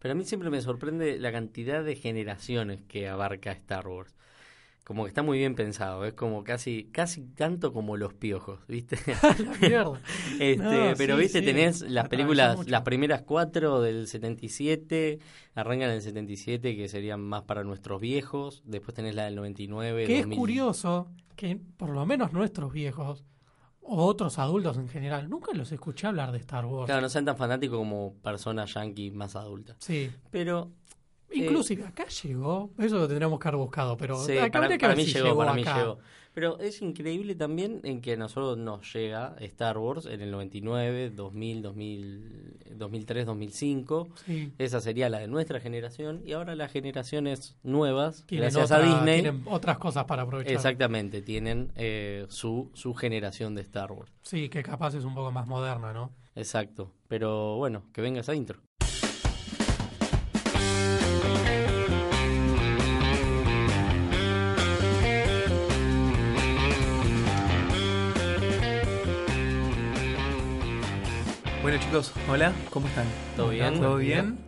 Pero a mí siempre me sorprende la cantidad de generaciones que abarca Star Wars. Como que está muy bien pensado, es como casi casi tanto como los piojos, ¿viste? La mierda. Este, No, pero sí, viste, sí, tenés las películas, las primeras cuatro del 77, arrancan en el 77, que serían más para nuestros viejos, después tenés la del 99, Que es 2000. curioso que por lo menos nuestros viejos o otros adultos en general nunca los escuché hablar de Star Wars. Claro, no sean tan fanáticos como personas yankees más adultas. Sí. Pero Inclusive acá llegó, eso lo tendríamos que haber buscado, pero Sí, acá para, que mí si llegó, para mí llegó. Pero es increíble también en que a nosotros nos llega Star Wars en el 99, 2000, 2000 2003, 2005. Sí. Esa sería la de nuestra generación. Y ahora las generaciones nuevas, Tienen, gracias otra- a Disney, tienen otras cosas para aprovechar. exactamente, tienen eh, su, su generación de Star Wars. Sí, que capaz es un poco más moderna, ¿no? Exacto. Pero bueno, que venga esa intro. Bueno chicos, hola, ¿cómo están? ¿Todo bien? ¿Todo bien?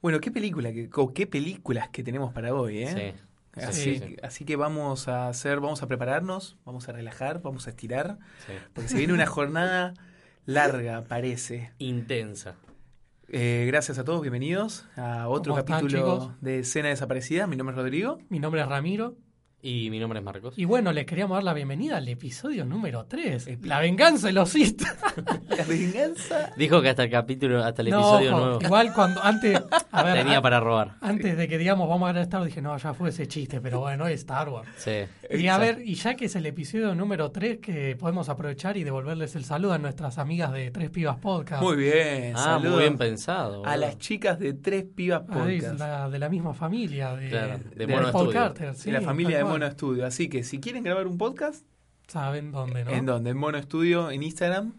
Bueno, qué película, que, o qué películas que tenemos para hoy, ¿eh? Sí. Así, Sí. así que vamos a hacer, vamos a prepararnos, vamos a relajar, vamos a estirar, sí. porque se viene una jornada larga, parece. Intensa. Eh, gracias a todos, bienvenidos a otro ¿Cómo están, capítulo de Escena Desaparecida. Mi nombre es Rodrigo. Mi nombre es Ramiro. Y mi nombre es Marcos. Y bueno, les queríamos dar la bienvenida al episodio número 3. Epi- La venganza de los. La venganza. Dijo que hasta el capítulo, hasta el No, episodio ojo, nuevo Igual cuando antes, a ver, tenía a- para robar. antes de que digamos vamos a ver Star Wars, dije, no, ya fue ese chiste, pero bueno, es Star Wars. Sí. Y a ver, y ya que es el episodio número 3, que podemos aprovechar y devolverles el saludo a nuestras amigas de Tres Pibas Podcast. Muy bien, Ah, saludos muy bien pensado. a las chicas de Tres Pibas Ahí, Podcast. la- de la misma familia, de, Claro, de de Mono Paul. Carter. sí, de la familia de. Mono Studio. Así que si quieren grabar un podcast, Saben dónde, ¿no? ¿en dónde? En Mono Studio, en Instagram.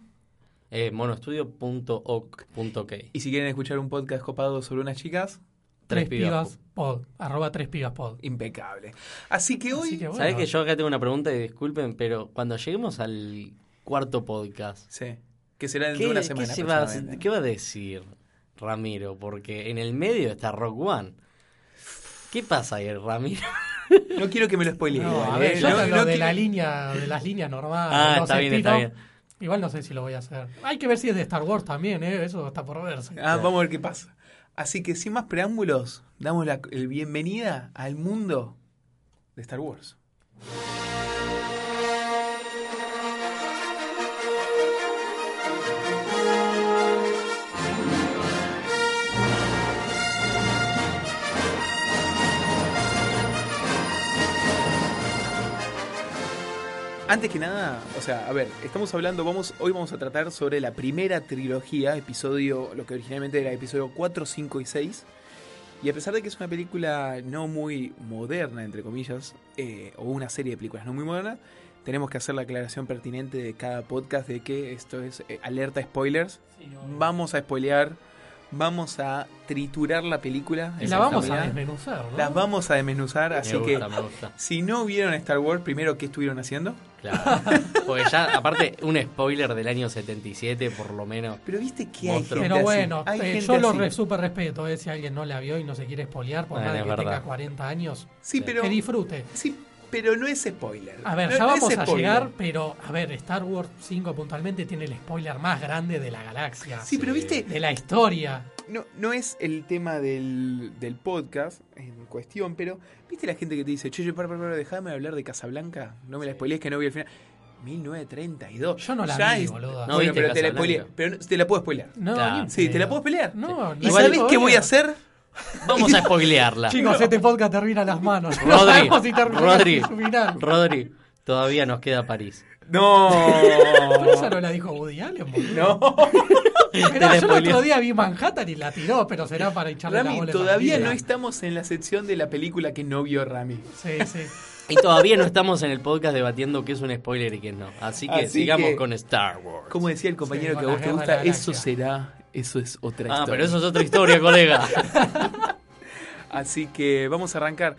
Eh, monostudio.oc.ok. Y si quieren escuchar un podcast copado sobre unas chicas, Tres Tres pibas. Pibas Pod. Arroba Tres Pibas Pod. impecable. Así que hoy. Así que bueno. ¿Sabes que yo acá tengo una pregunta y disculpen, pero cuando lleguemos al cuarto podcast, Sí. Que será dentro ¿qué, de una qué semana. se va, qué va a decir Ramiro? Porque en el medio está Rock One. ¿Qué pasa ahí, Ramiro? No quiero que me lo spoileen. No, a ver, ¿eh? yo No- lo no de quiero- la línea, de las líneas normales. Ah, está bien, está bien. Igual no sé si lo voy a hacer. Hay que ver si es de Star Wars también, ¿eh? Eso está por verse. Ah, vamos a ver qué pasa. Así que sin más preámbulos, damos la el bienvenida al mundo de Star Wars. Antes que nada, o sea, a ver, estamos hablando, vamos, hoy vamos a tratar sobre la primera trilogía, episodio, lo que originalmente era episodio 4, 5 y 6. Y a pesar de que es una película no muy moderna, entre comillas, eh, o una serie de películas no muy moderna, tenemos que hacer la aclaración pertinente de cada podcast de que esto es eh, alerta spoilers. Sí. Vamos a spoilear, vamos a triturar la película. La vamos a desmenuzar, ¿no? Las vamos a desmenuzar, así me que gusta, si no vieron Star Wars, primero, ¿qué estuvieron haciendo? Claro. Porque ya, aparte, un spoiler del año 77, por lo menos. Pero viste que hay gente Pero así, bueno, hay eh, gente yo lo así. re, súper respeto, eh, si alguien no la vio y no se quiere espolear, por nada que verdad. tenga 40 años, Sí, Sí. pero que disfrute. sí, pero no es spoiler. A ver, No- ya no vamos a spoiler. llegar, pero a ver, Star Wars 5 puntualmente tiene el spoiler más grande de la galaxia, Sí, pero viste, de la historia. no, no es el tema del, del podcast en cuestión, pero viste la gente que te dice, che, che, para, para, para, déjame hablar de Casablanca, no me la spoilees que no vi el final. 1932. Yo no la Ya vi, es- boludo. No bueno, pero te la spoileé, pero no- te la puedo spoilear. No, Claro. Sí, te la puedo pelear. No, ¿Y no sabés vale qué voy a hacer? Vamos a spoilearla. Chicos, este podcast termina las manos. No Rodri, sabemos si Rodri, en su final. Rodri, todavía nos queda París. No. Pero esa no la dijo Woody Allen, boludo. no. La yo el otro día vi Manhattan y la tiró, pero será para echarle la Rami, bola a todavía no estamos en la sección de la película que no vio Rami. Sí, sí. Y todavía no estamos en el podcast debatiendo qué es un spoiler y qué no. Así que Así sigamos que- con Star Wars. Como decía el compañero Sí, que a vos la te gusta, de la eso será, eso es otra Ah, historia. pero eso es otra historia, colega. Así que vamos a arrancar.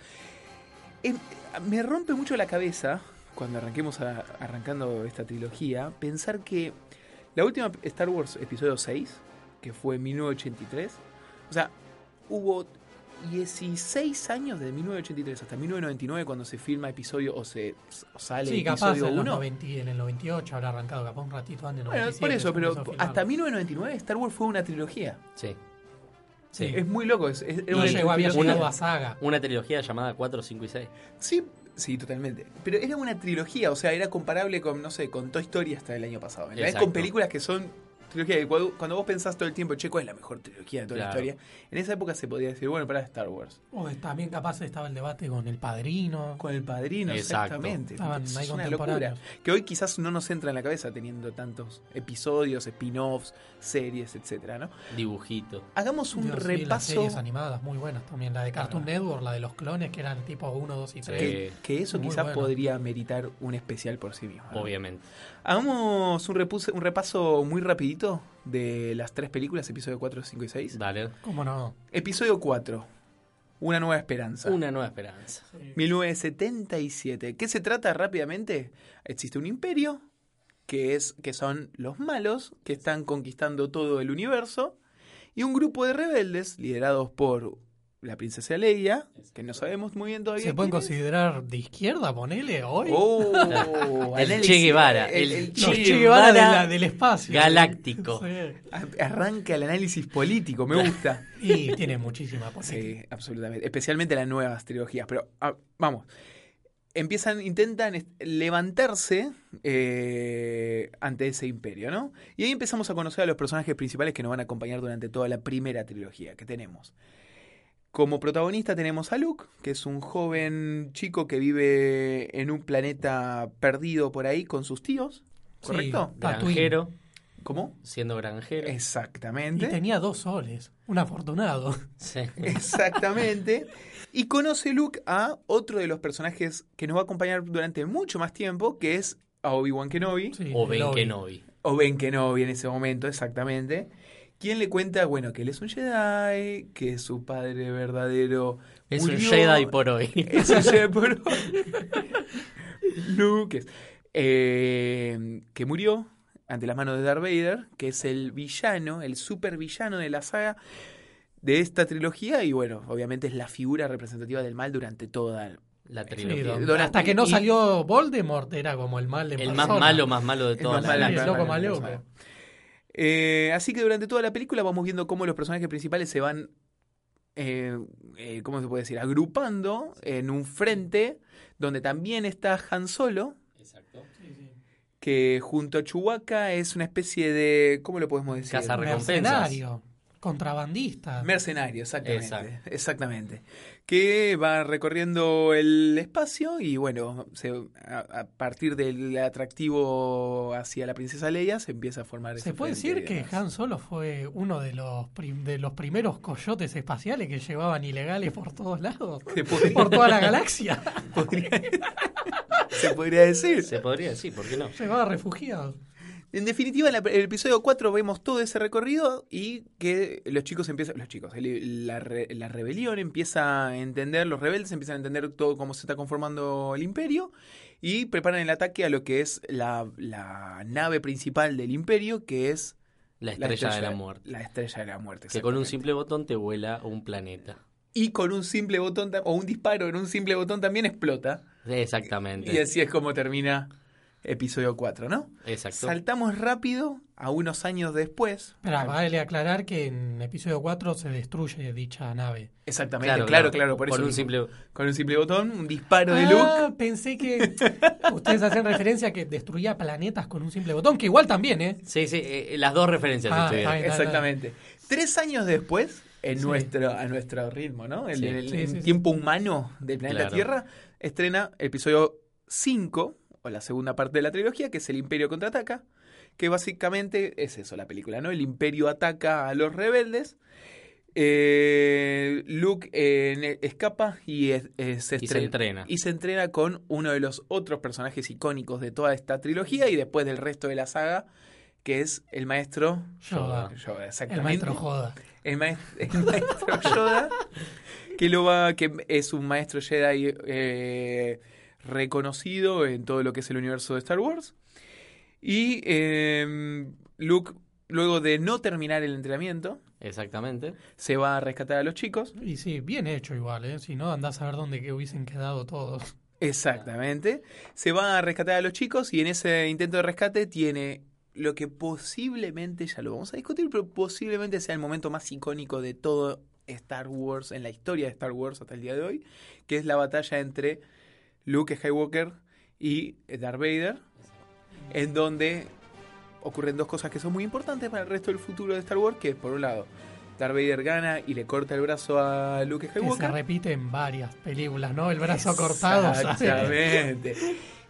Me rompe mucho la cabeza, cuando arranquemos a- arrancando esta trilogía, pensar que la última Star Wars episodio 6, que fue en 1983, o sea, hubo 16 años desde 1983 hasta 1999 cuando se filma episodio o se o sale Sí, capaz episodio en, los 1. 90 en el 98 habrá arrancado, capaz un ratito antes. Bueno, 97, por eso, pero hasta 1999 Star Wars fue una trilogía. Sí. Sí. Es muy loco. Es, es- una llegó, había trilogía- llegado a saga. Una trilogía llamada 4, 5 y 6. Sí, sí, totalmente. Pero era una trilogía, o sea, era comparable con, no sé, con Toy Story hasta el año pasado. Con películas que son trilogía. y Cuando, cuando vos pensás todo el tiempo, che, ¿cuál es la mejor trilogía de toda Claro. la historia? En esa época se podía decir, bueno, para Star Wars. O también capaz estaba el debate con El Padrino. Con el padrino, Exacto. exactamente. Estaban Es ahí una locura. Que hoy quizás no nos entra en la cabeza teniendo tantos episodios, spin-offs, series, etcétera, ¿no? Dibujito. Hagamos un Dios, sí, las repaso. series animadas muy buenas también. La de Cartoon Network, la de los clones que eran tipo 1, 2 y 3. que, que eso Muy quizás bueno. podría meritar un especial por sí mismo. ¿no? Obviamente. Hagamos un, repuse- un repaso muy rapidito de las tres películas, episodio 4, 5 y 6. Dale. ¿Cómo no? Episodio 4, Una nueva esperanza. Una nueva esperanza. 1977. ¿Qué se trata rápidamente? Existe un imperio que es que son los malos que están conquistando todo el universo y un grupo de rebeldes liderados por la princesa Leia, que no sabemos muy bien todavía. ¿Se pueden es. considerar de izquierda, ponele, hoy? Oh, El Che Guevara, el- el el Che Guevara de Guevara la- del espacio. galáctico. Sí. Arranca el análisis político, me gusta. Y tiene muchísima política. Sí, absolutamente. Especialmente las nuevas trilogías. Pero ah, vamos. Empiezan, intentan levantarse eh, ante ese imperio, ¿no? Y ahí empezamos a conocer a los personajes principales que nos van a acompañar durante toda la primera trilogía que tenemos. Como protagonista tenemos a Luke, que es un joven chico que vive en un planeta perdido por ahí con sus tíos, ¿correcto? Sí. Granjero. ¿Cómo? Siendo granjero. Y Exactamente. tenía dos soles. Un afortunado. Sí. Exactamente. Y conoce Luke a otro de los personajes que nos va a acompañar durante mucho más tiempo, que es a Obi-Wan Kenobi. Sí, O Ben Obi. Kenobi. O Ben Kenobi en ese momento, exactamente. Quien le cuenta, bueno, que él es un Jedi, que su padre verdadero Es un. Jedi por hoy. Es un Jedi por Luke, es- eh, que murió ante las manos de Darth Vader, que es el villano, el super villano de la saga de esta trilogía y bueno, obviamente es la figura representativa del mal durante toda La trilogía. hasta que no salió Voldemort era como el mal de el más persona. malo, más malo de El toda más la malo, Sí, el el Eh, así que durante toda la película vamos viendo cómo los personajes principales se van, eh, eh, ¿cómo se puede decir? Agrupando en un frente donde también está Han Solo, Exacto. que junto a Chewbacca es una especie de, ¿cómo lo podemos decir? Recompensas. Contrabandista. Mercenario, exactamente. Exacto. Exactamente. Que va recorriendo el espacio y bueno, se- a, a partir del atractivo hacia la princesa Leia se empieza a formar ese Se puede decir que demás. Han Solo fue uno de los, prim- de los primeros coyotes espaciales que llevaban ilegales por todos lados, Se podría- por toda la galaxia. podría- se podría decir. Se podría decir, ¿por qué no? Llevaba refugiados. En definitiva, en la- el episodio 4 vemos todo ese recorrido y que los chicos empiezan, los chicos, el- la, re- la rebelión empieza a entender, los rebeldes empiezan a entender todo cómo se está conformando el imperio y preparan el ataque a lo que es la, la nave principal del imperio, que es La estrella, de la muerte. La estrella de la muerte. Que con un simple botón te vuela un planeta. Y con un simple botón, o un disparo en un simple botón también explota. Exactamente. Y así es como termina episodio 4, ¿no? Exacto. Saltamos rápido a unos años después. Pero vale aclarar que en episodio 4 se destruye dicha nave. Exactamente, claro, claro, por eso. un simple. Con un simple botón, un disparo de Ah, Luke. pensé que ustedes hacían referencia a que destruía planetas con un simple botón, que igual también, ¿eh? Sí, sí, eh, las dos referencias Ah. Exactamente. Tres años después, en Sí. nuestro, a nuestro ritmo, ¿no? El, Sí. el- Sí, el sí, sí. tiempo humano del planeta Claro. Tierra, estrena episodio 5, o la segunda parte de la trilogía, que es El Imperio contraataca, que básicamente es eso la película, ¿no? El Imperio ataca a los rebeldes. eh, Luke eh, escapa y es- se, Y se estrena- entrena. y se entrena con uno de los otros personajes icónicos de toda esta trilogía y después del resto de la saga, que es el maestro Yoda. Yoda, El exactamente. maestro joda. El, maes- el maestro Yoda, que lo va, que es un maestro Jedi eh, reconocido en todo lo que es el universo de Star Wars. Y eh, Luke luego de no terminar el entrenamiento, Exactamente. se va a rescatar a los chicos. Y sí, bien hecho igual, ¿eh? Si no, andás a ver dónde que hubiesen quedado todos. Exactamente. Se va a rescatar a los chicos y en ese intento de rescate tiene lo que posiblemente, ya lo vamos a discutir, pero posiblemente sea el momento más icónico de todo Star Wars, en la historia de Star Wars hasta el día de hoy, que es la batalla entre Luke Skywalker y Darth Vader, en donde ocurren dos cosas que son muy importantes para el resto del futuro de Star Wars, que es por un lado, Darth Vader gana y le corta el brazo a Luke Que se Skywalker. repite en varias películas, ¿no? El brazo cortado. Exactamente.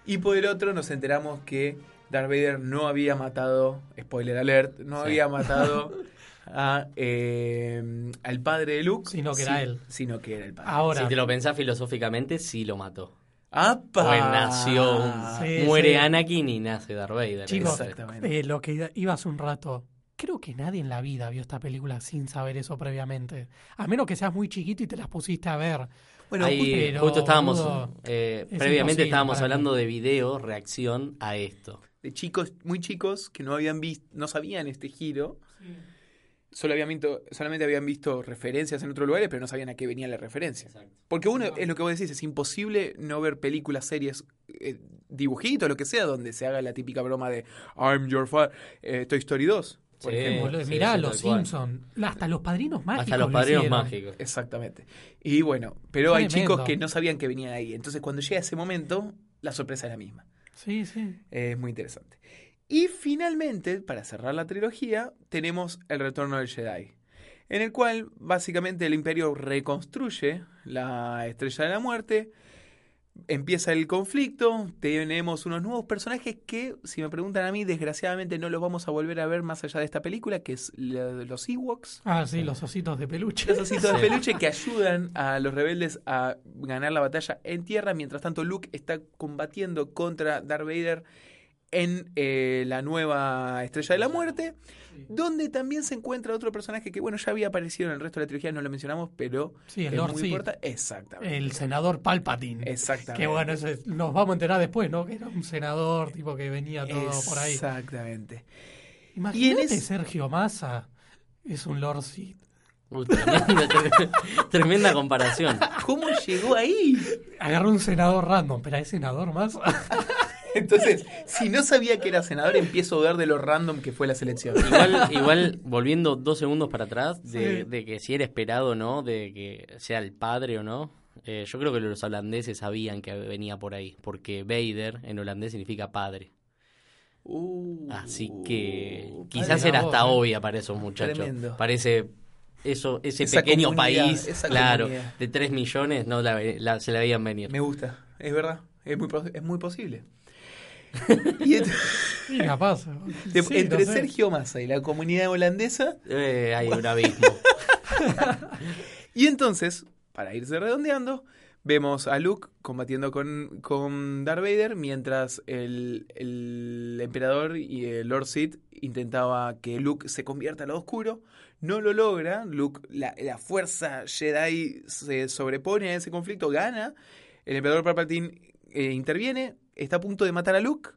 Y por el otro nos enteramos que Darth Vader no había matado, spoiler alert, no Sí. había matado a, eh, al padre de Luke. Sino que era él. Sino que era el padre. Ahora, Si te lo pensás filosóficamente, sí lo mató. ¡Apa! Pues nació un- Sí, Muere sí. Anakin y nace Darth Vader. Chicos, Exactamente. eh, lo que iba hace un rato, creo que nadie en la vida vio esta película sin saber eso previamente. A menos que seas muy chiquito y te las pusiste a ver. Bueno, Ahí pero, justo estábamos, eh, es previamente estábamos hablando de video, reacción a esto. de chicos, muy chicos, que no habían visto, no sabían este giro. Solo habían visto, solamente habían visto referencias en otros lugares, pero no sabían a qué venía la referencia. Porque uno, es lo que vos decís, es imposible no ver películas, series, eh, dibujitos, lo que sea, donde se haga la típica broma de I'm your father, eh, Toy Story 2, por Sí. ejemplo. Sí, mirá, sí, los. Simpsons, hasta los padrinos mágicos. Hasta los lo padrinos mágicos. Exactamente. Y bueno, pero hay Tremendo. chicos que no sabían que venían ahí. Entonces, cuando llega ese momento, la sorpresa es la misma. Sí, sí. Es muy interesante. Y finalmente, para cerrar la trilogía, tenemos El Retorno del Jedi, en el cual básicamente el imperio reconstruye la Estrella de la Muerte, empieza el conflicto, tenemos unos nuevos personajes que, si me preguntan a mí, desgraciadamente no los vamos a volver a ver más allá de esta película, que es los Ewoks. Ah, sí, los ositos de peluche. Los ositos de peluche que ayudan a los rebeldes a ganar la batalla en tierra. Mientras tanto, Luke está combatiendo contra Darth Vader en eh, la nueva Estrella de la Muerte. Donde también se encuentra otro personaje que, bueno, ya había aparecido en el resto de la trilogía, no lo mencionamos, pero Sí, el es Lord muy importante. Exactamente. El senador Palpatine. Exactamente. Que bueno, ese nos vamos a enterar después, ¿no? Que era un senador, tipo que venía todo por ahí. Exactamente. Imagínate ese- Sergio Massa es un Lord Sith. Uy, tremenda, tremenda comparación. ¿Cómo llegó ahí? Agarró un senador random, pero es senador más. Entonces, si no sabía que era senador, empiezo a dudar de lo random que fue la selección. Igual, igual volviendo dos segundos para atrás, de, Sí. de que si era esperado o no, de que sea el padre o no, eh, yo creo que los holandeses sabían que venía por ahí, porque Vader en holandés significa padre. Uh, Así que quizás era hasta eh. obvia para esos muchachos. Tremendo. Parece eso, ese Esa pequeño país, claro, comunidad. de 3 millones, no la, ve- la- se la veían venir. Me gusta, es verdad, es muy, es muy posible. Y ent- Sí, capaz. de- Sí, entre no sé. Sergio Massa y la comunidad holandesa, Eh, hay un abismo. y entonces, para irse redondeando, vemos a Luke combatiendo con, con Darth Vader mientras el, el emperador y el Lord Sith intentaba que Luke se convierta al lado oscuro. No lo logra, Luke, la, la fuerza Jedi se sobrepone a ese conflicto, gana. El emperador Palpatine eh, interviene, está a punto de matar a Luke.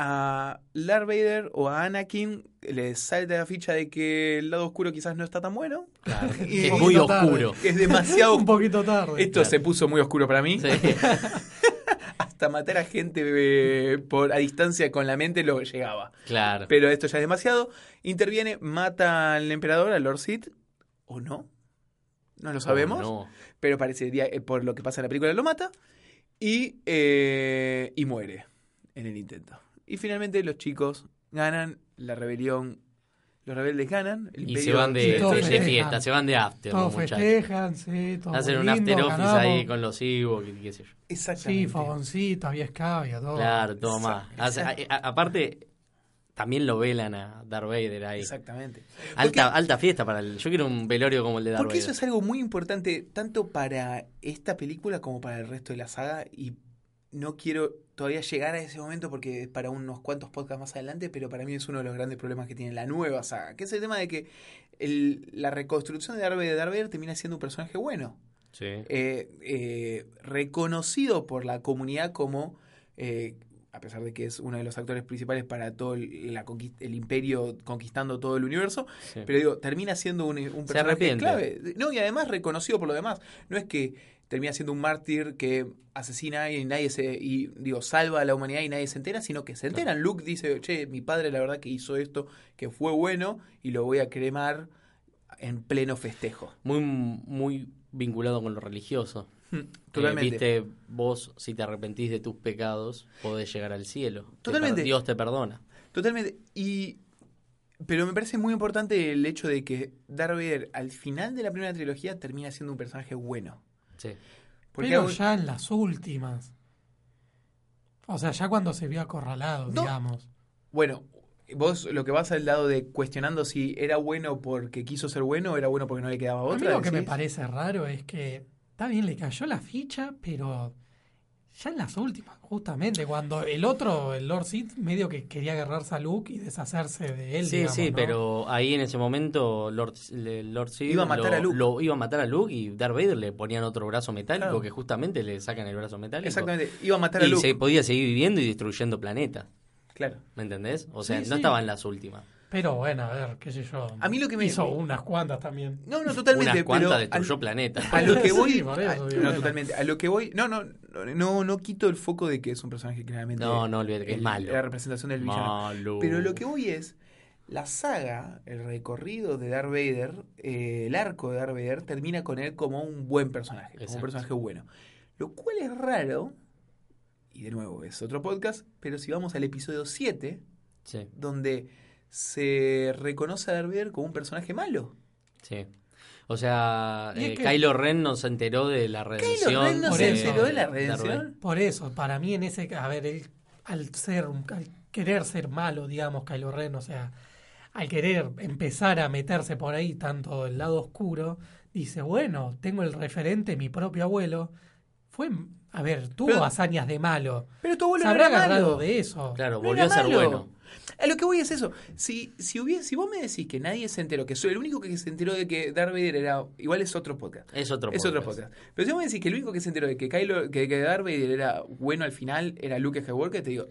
A Darth Vader o a Anakin le salta la ficha de que el lado oscuro quizás no está tan bueno. Claro, Y- es muy tarde. oscuro. Es demasiado Un poquito tarde. esto Claro. se puso muy oscuro para mí. Sí. Hasta matar a gente eh, por a distancia con la mente lo llegaba. Claro. Pero esto ya es demasiado. Interviene, mata al emperador, al Lord Sith. ¿O no? No lo sabemos. Oh, no. Pero parecería, eh, por lo que pasa en la película, lo mata. Y, eh, y muere en el intento. Y finalmente los chicos ganan la rebelión. Los rebeldes ganan. el Y se van de, fiesta, se van de after, Todos los muchachos. festejan, sí, todo Hacen un lindo, after office ganamos. ahí con los Ewoks y qué sé yo. Exactamente. Sí, fogoncito, había escabia, todo. Claro, todo más. Aparte, también lo velan a Darth Vader ahí. Exactamente. Porque- Alta, fiesta para el. Yo quiero un velorio como el de Darth Porque Vader. eso es algo muy importante tanto para esta película como para el resto de la saga y no quiero todavía llegar a ese momento porque es para unos cuantos podcasts más adelante, pero para mí es uno de los grandes problemas que tiene la nueva saga, que es el tema de que el- la reconstrucción de Darth Vader, Darth Vader termina siendo un personaje bueno, Sí. eh, eh, reconocido por la comunidad como eh, a pesar de que es uno de los actores principales para todo el, la conquist- el imperio conquistando todo el universo, Sí. pero digo, termina siendo un, un personaje clave. No, y además reconocido por lo demás. No es que termina siendo un mártir que asesina y nadie se, y digo, salva a la humanidad y nadie se entera, sino que se enteran. Luke dice, che, mi padre la verdad que hizo esto, que fue bueno, y lo voy a cremar en pleno festejo. Muy, muy vinculado con lo religioso. Eh, Totalmente. Viste, vos, si te arrepentís de tus pecados, podés llegar al cielo. Te Totalmente. Dios te perdona. Totalmente. Y. Pero me parece muy importante el hecho de que Darth Vader al final de la primera trilogía termina siendo un personaje bueno. Sí. Porque Pero ya en las últimas. O sea, ya cuando se vio acorralado, No. digamos. Bueno, vos lo que vas al lado de cuestionando si era bueno porque quiso ser bueno o era bueno porque no le quedaba A mí otra. lo que me parece raro es que está bien, le cayó la ficha, pero ya en las últimas, justamente, cuando el otro, el Lord Sith, medio que quería agarrarse a Luke y deshacerse de él. Sí, digamos, sí, ¿no? pero ahí en ese momento Lord, Lord Sith Iba a matar lo, a Luke. lo- iba a matar a Luke y Darth Vader le ponían otro brazo metálico Claro. que justamente le sacan el brazo metálico. Exactamente. Iba a matar a Y Luke. se podía seguir viviendo y destruyendo planetas. Claro. ¿Me entendés? O sea, Sí, no sí. estaban las últimas. Pero bueno, a ver, qué sé yo. A mí lo que me- Hizo unas cuantas también. No, no, totalmente. Unas cuantas pero destruyó al- planetas. A lo que voy. Sí, por eso, a- no, bueno. totalmente. A lo que voy. No, no, no, no, quito el foco de que es un personaje que realmente. No, no, olvídate que es malo. La representación del villano. Malo. Pero lo que voy es. La saga, el recorrido de Darth Vader, eh, el arco de Darth Vader, termina con él como un buen personaje, como un personaje bueno. Lo cual es raro, y de nuevo es otro podcast, pero si vamos al episodio 7, Sí, donde se reconoce a Darth Vader como un personaje malo. sí. O sea, eh, que- Kylo Ren no se enteró de la redención. Kylo Ren no Por se eso. enteró de la redención. Por eso, para mí en ese, a ver, él al ser, un- al querer ser malo, digamos, Kylo Ren, o sea, al querer empezar a meterse por ahí tanto el lado oscuro, dice, bueno, tengo el referente, mi propio abuelo, fue, a ver, tuvo Pero- hazañas de malo, Pero tu abuelo se no habrá era agarrado malo. de eso. Claro, No volvió a ser malo. bueno. A lo que voy es eso. Si, si, hubiese, si vos me decís que nadie se enteró, que soy el único que se enteró de que Darth Vader era. Igual es otro podcast. Es otro Es otro podcast. Pero si vos me decís que el único que se enteró de que, Kylo, que, que Darth Vader era bueno al final era Luke Skywalker, te digo,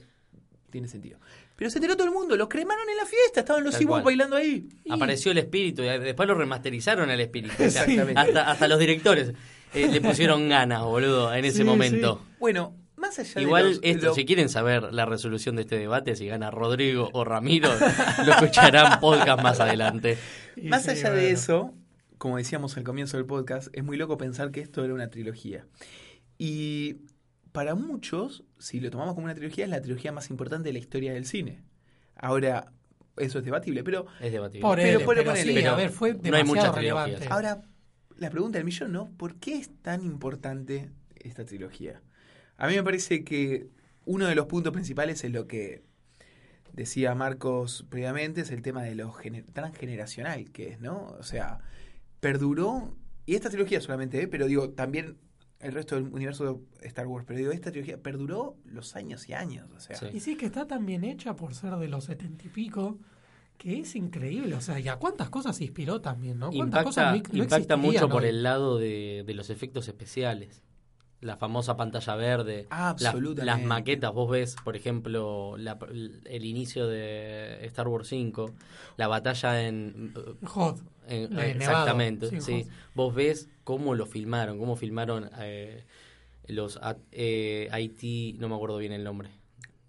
tiene sentido. Pero se enteró todo el mundo, los cremaron en la fiesta, estaban los Ewoks bailando ahí. Apareció el espíritu y después lo remasterizaron al espíritu. Exactamente. hasta, hasta los directores eh, le pusieron ganas, boludo, en ese Sí, momento. Bueno, más allá Igual de los- esto, lo- si quieren saber la resolución de este debate, si gana Rodrigo o Ramiro, lo escucharán podcast más adelante. Y Más sí, allá bueno. de eso, como decíamos al comienzo del podcast, es muy loco pensar que esto era una trilogía. Y para muchos, si lo tomamos como una trilogía, es la trilogía más importante de la historia del cine. Ahora, eso es debatible, pero Es debatible. Por Pero él, ponele, pero, sí, ponele. a ver, fue No hay demasiado muchas relevante. trilogías. ahora la pregunta del millón, ¿no? ¿Por qué es tan importante esta trilogía? A mí me parece que uno de los puntos principales es lo que decía Marcos previamente, es el tema de lo gener- transgeneracional que es, ¿no? O sea, perduró, y esta trilogía solamente, ¿eh? pero digo, también el resto del universo de Star Wars, pero digo, esta trilogía perduró los años y años, o sea, Sí. Y sí que está tan bien hecha por ser de los setenta y pico, que es increíble. O sea, ¿y a cuántas cosas se inspiró también, no? ¿Cuántas Impacta, cosas no- no impacta mucho por el lado de, de los efectos especiales. La famosa pantalla verde, las- maquetas. Vos ves, por ejemplo, la- el inicio de Star Wars 5, la batalla en Hot. En- La de Nevado, exactamente, sí. Vos ves cómo lo filmaron, cómo filmaron eh, los eh, IT, no me acuerdo bien el nombre,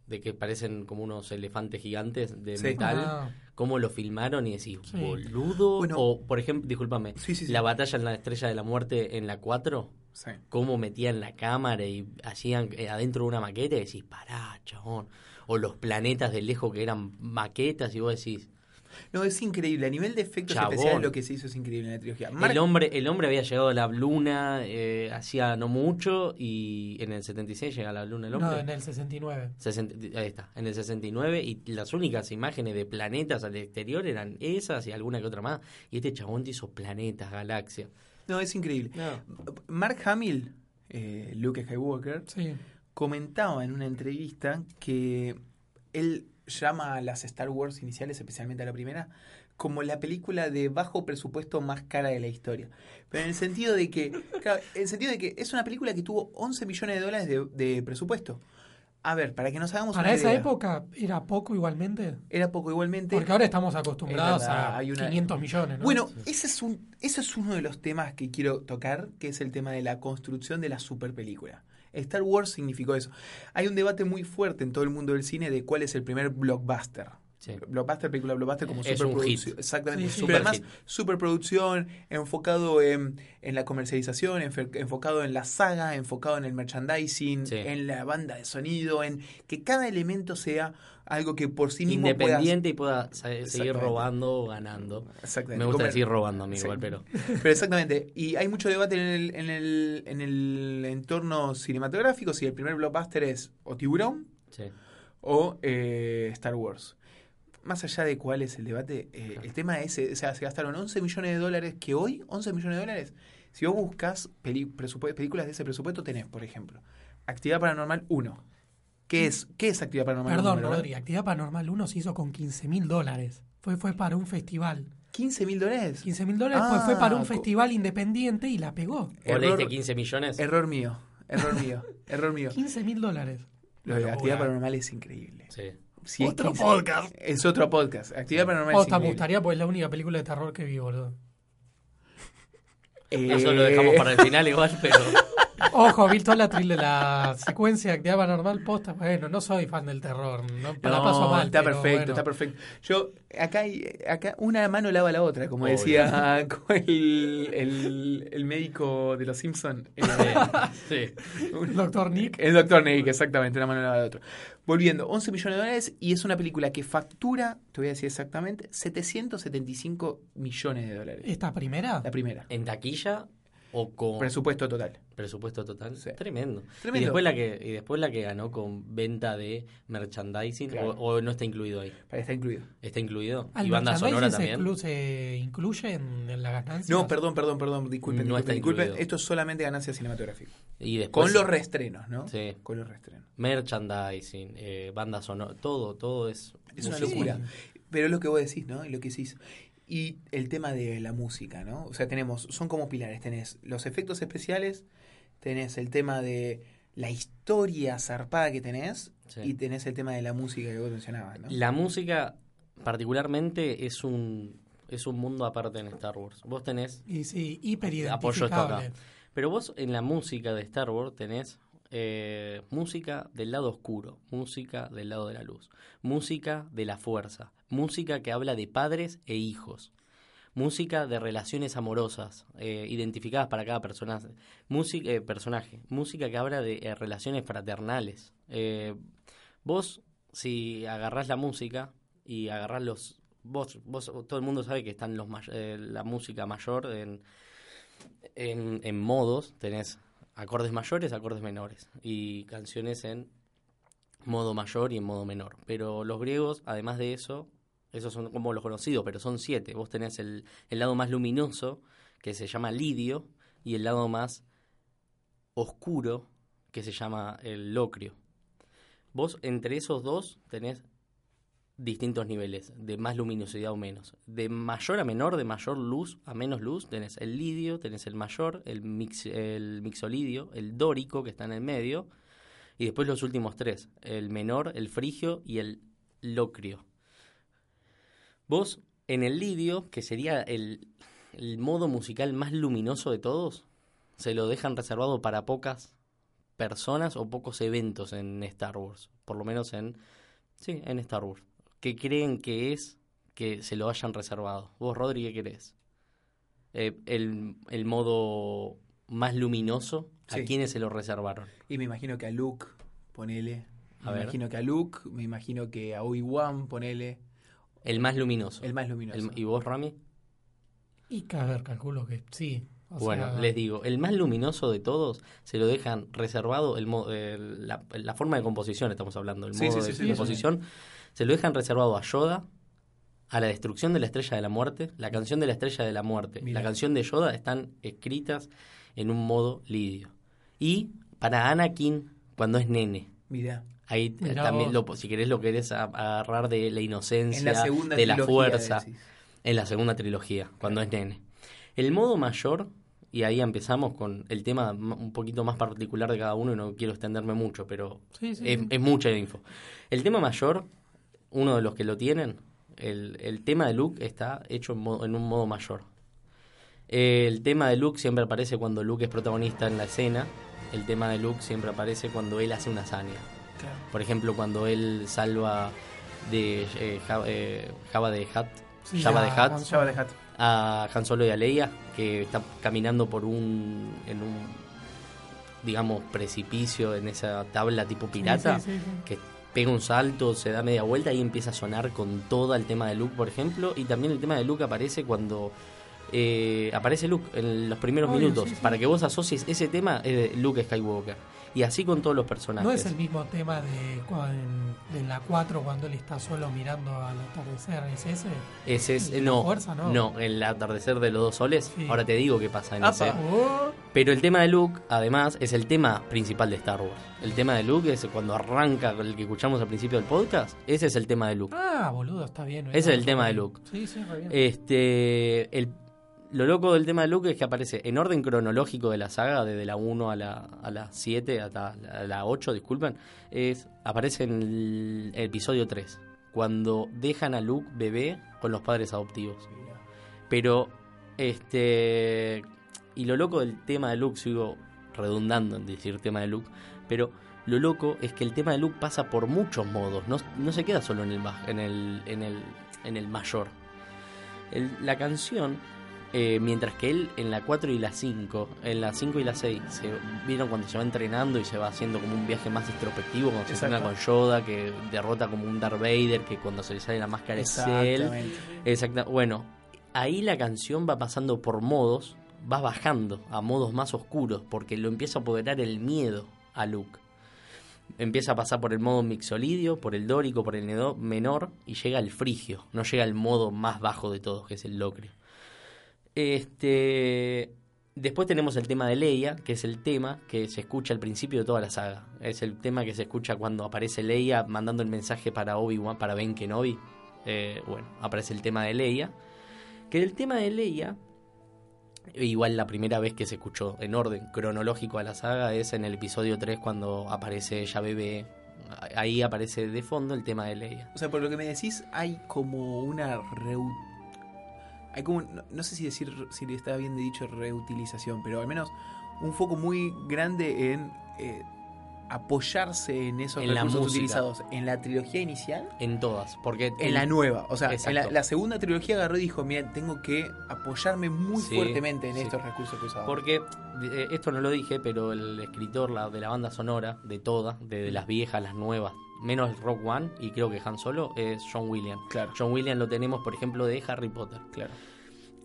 de que parecen como unos elefantes gigantes de Sí. metal. Ah, Cómo lo filmaron y decís, boludo. Bueno. o, por ejemplo, discúlpame, la batalla en la Estrella de la Muerte en la 4, Sí. cómo metían la cámara y hacían eh, adentro de una maqueta y decís, pará, chabón. O los planetas de lejos que eran maquetas y vos decís, No, es increíble. A nivel de efectos Chabón. especiales, lo que se hizo es increíble en la trilogía. El hombre, el hombre había llegado a la luna eh, hacía no mucho y en el 76 llega a la luna el hombre. no, en el 69. 60 ahí está, en el 69 y las únicas imágenes de planetas al exterior eran esas y alguna que otra más. Y este chabón te hizo planetas, galaxias. No, es increíble. Mark Hamill, eh, Luke Skywalker, Sí. comentaba en una entrevista que él llama a las Star Wars iniciales, especialmente a la primera, como la película de bajo presupuesto más cara de la historia. Pero en el sentido de que, claro, en el sentido de que es una película que tuvo 11 millones de dólares de, de presupuesto. A ver, para que nos hagamos Para una esa idea, época era poco igualmente. era poco igualmente. Porque ahora estamos acostumbrados Es verdad, a hay una- 500 millones, ¿no? Bueno, ese es, un, ese es uno de los temas que quiero tocar, que es el tema de la construcción de la super película. Star Wars significó eso. Hay un debate muy fuerte en todo el mundo del cine de cuál es el primer blockbuster. Sí. Blockbuster, película blockbuster como Es un superproducción. hit. Exactamente. Sí, sí. Pero Super además, hit. superproducción, enfocado en, en la comercialización, enfocado en la saga, enfocado en el merchandising, Sí. en la banda de sonido, en que cada elemento sea algo que por sí mismo Independiente y pueda seguir robando o ganando. Exactamente. Me gusta Comer- decir robando, amigo, Sí. igual, pero. Pero exactamente, y hay mucho debate en el, en el, en el entorno cinematográfico si el primer blockbuster es o Tiburón Sí. o eh, Star Wars. Más allá de cuál es el debate, eh, el tema es, eh, o sea, se gastaron 11 millones de dólares, que hoy, 11 millones de dólares, si vos buscas películas de ese presupuesto, tenés, por ejemplo, Actividad Paranormal 1. ¿Qué es, qué es Actividad Paranormal Perdón, 1? Rodri, Actividad Paranormal 1 se hizo con 15 mil dólares. Fue, fue para un festival. ¿15 mil dólares? 15 mil dólares, Ah, pues fue para un co- festival independiente y la pegó. ¿Vos Error- leíste 15 millones? Error mío, error mío, error mío. 15 mil dólares. Lo de Actividad. Paranormal es increíble. Sí. Si es Otro 15 podcast. Es otro podcast. Actividad Paranormal Oh, increíble. gustaría, pues es la única película de terror que vi, boludo. Eh, Eso lo dejamos para el final igual, pero. Ojo, vi toda la, tril- la secuencia de Actividad Paranormal posta. Bueno, no soy fan del terror. No, la paso mal. está perfecto, bueno. está perfecto. Yo, acá, hay- acá una mano lava la otra, como Obvio. decía el, el, el médico de los Simpsons. sí. El doctor Nick. El doctor Nick, exactamente, una mano lava la otra. Volviendo, 11 millones de dólares y es una película que factura, te voy a decir exactamente, 775 millones de dólares. ¿Esta primera? La primera. ¿En taquilla o con Presupuesto total. presupuesto total? Sí. Tremendo. Tremendo. Y después la que y después la que ganó con venta de merchandising Claro. o, o no está incluido ahí. Estar incluido. Está incluido. ¿Al y banda sonora se, también. inclu- se incluye en, en la ganancia? No, perdón, perdón, perdón, disculpen, No disculpen, está disculpen. incluido. Esto es solamente ganancia cinematográfica. Y después Con los reestrenos, ¿no? Sí. Con los reestrenos. merchandising, eh, banda sonora, todo, todo es Es una locura. Pero es lo que vos decís, ¿no? Y lo que decís. Y el tema de la música, ¿no? O sea, tenemos, son como pilares. Tenés los efectos especiales, tenés el tema de la historia zarpada que tenés Sí. y tenés el tema de la música que vos mencionabas, ¿no? La música particularmente es un es un mundo aparte en Star Wars. Vos tenés Y sí, hiper Apoyo esto acá. Pero vos en la música de Star Wars tenés eh, música del lado oscuro, música del lado de la luz, música de la fuerza, música que habla de padres e hijos, música de relaciones amorosas eh, identificadas para cada personaje, música, eh, personaje, música que habla de eh, relaciones fraternales. Eh, vos, si agarrás la música y agarrás los... Vos, vos, todo el mundo sabe que están los eh, la música mayor en, en, en modos, tenés acordes mayores, acordes menores y canciones en modo mayor y en modo menor. Pero los griegos, además de eso, esos son como los conocidos, pero son siete. Vos tenés el, el lado más luminoso, que se llama lidio, y el lado más oscuro, que se llama el locrio. Vos entre esos dos tenés distintos niveles, de más luminosidad o menos. De mayor a menor, de mayor luz a menos luz, tenés el lidio, tenés el mayor, el, mix, el mixolidio, el dórico que está en el medio, y después los últimos tres, el menor, el frigio y el locrio. Vos, en el lidio, que sería el, el modo musical más luminoso de todos, se lo dejan reservado para pocas personas o pocos eventos en Star Wars, por lo menos en sí, en Star Wars, que creen que es que se lo hayan reservado. Vos, Rodri, ¿qué querés? Eh, el, el modo más luminoso, ¿a Sí. quiénes se lo reservaron? Y me imagino que a Luke, ponele. Me ver. imagino que a Luke, me imagino que a Obi-Wan, ponele. El más luminoso. El más luminoso. El- ¿Y vos, Rami? Y que, a ver, calculo que sí. O Bueno, sea, les digo, el más luminoso de todos se lo dejan reservado, el mo- el- la, la forma de composición, estamos hablando, el Sí, modo sí, de sí, sí, composición, se lo dejan reservado a Yoda, a la destrucción de la estrella de la muerte, la canción de la estrella de la muerte, Mirá. la canción de Yoda están escritas en un modo lidio. Y para Anakin, cuando es nene, Mirá. ahí Mirá también, lo, si querés, lo querés agarrar de la inocencia, En la de la trilogía, fuerza decís. en la segunda trilogía, cuando es nene. El modo mayor y ahí empezamos con el tema un poquito más particular de cada uno y no quiero extenderme mucho, pero Sí, sí, es, sí. es mucha info. El tema mayor, uno de los que lo tienen, el, el tema de Luke está hecho en, modo- en un modo mayor. El tema de Luke siempre aparece cuando Luke es protagonista en la escena. El tema de Luke siempre aparece cuando él hace una hazaña. Claro. Por ejemplo, cuando él salva de eh, Java, eh, Java de Hutt, Sí, Jabba a de Hutt, Han Ya va a Han Solo y a Leia, que está caminando por un, en un, digamos, precipicio en esa tabla tipo pirata, sí, sí. que pega un salto, se da media vuelta y empieza a sonar con todo el tema de Luke, por ejemplo, y también el tema de Luke aparece cuando eh, aparece Luke en los primeros Obvio, minutos, sí, sí. para que vos asocies ese tema es de Luke Skywalker. Y así con todos los personajes. No es el mismo tema de, de la 4 cuando él está solo mirando al atardecer, ¿es ese? Ese es, ¿La no, fuerza, no? el atardecer de los dos soles. Sí. Ahora te digo qué pasa en Apa. ese. Oh, Pero el tema de Luke, además, es el tema principal de Star Wars. El tema de Luke es cuando arranca el que escuchamos al principio del podcast. Ese es el tema de Luke. ah, boludo, está bien. Ese es el tema de Luke. Sí, sí, re bien. Este, el, lo loco del tema de Luke es que aparece en orden cronológico de la saga, desde la 1 a la, a la 7, hasta la, la 8, disculpen, es, aparece en el episodio 3, cuando dejan a Luke bebé con los padres adoptivos. Pero, este. Y lo loco del tema de Luke, sigo redundando en decir tema de Luke, pero lo loco es que el tema de Luke pasa por muchos modos, no, no se queda solo en el, en el, en el, en el mayor. El- la canción, eh, mientras que él en la 4 y la 5, en la 5 y la 6, se, vieron cuando se va entrenando y se va haciendo como un viaje más introspectivo, cuando se Exacto. entrena con Yoda, que derrota como un Darth Vader, que cuando se le sale la máscara es él. Exactamente. Exacta. Bueno, ahí la canción va pasando por modos, va bajando a modos más oscuros, porque lo empieza a apoderar el miedo a Luke. Empieza a pasar por el modo mixolidio, por el dórico, por el menor, y llega al frigio. No llega al modo más bajo de todos, que es el locrio. Este. Después tenemos el tema de Leia, que es el tema que se escucha al principio de toda la saga. Es el tema que se escucha cuando aparece Leia mandando el mensaje para Obi-Wan, para Ben Kenobi. Eh, bueno, aparece el tema de Leia. Que el tema de Leia, igual la primera vez que se escuchó en orden cronológico a la saga es en el episodio 3 cuando aparece ella bebé. Ahí aparece de fondo el tema de Leia. O sea, por lo que me decís, hay como una. Hay como, no, no sé si decir si está bien dicho reutilización, pero al menos un foco muy grande en eh, apoyarse en esos En recursos utilizados en la trilogía inicial, En todas. Porque en el- la nueva. O sea, en la, segunda trilogía agarró y dijo, mira, tengo que apoyarme muy Sí, fuertemente en sí. estos recursos que usaba. Porque eh, esto no lo dije, pero el escritor la, de la banda sonora, de todas, de, de las viejas, las nuevas, menos Rock One y creo que Han Solo, es John Williams. Claro. John Williams lo tenemos, por ejemplo, de Harry Potter. Claro.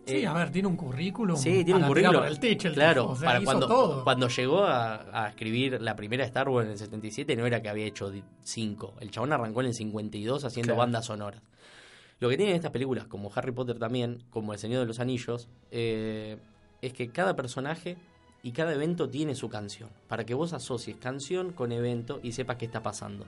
Sí, Eh, a ver, tiene un currículum. Sí, tiene un para currículum. por el techo, el claro, tipo, o sea, para cuando, todo. cuando llegó a, a escribir la primera Star Wars en el 77, no era que había hecho 5. El chabón arrancó en el 52 haciendo Claro. bandas sonoras. Lo que tienen estas películas, como Harry Potter también, como El Señor de los Anillos, eh, es que cada personaje y cada evento tiene su canción. Para que vos asocies canción con evento y sepas qué está pasando.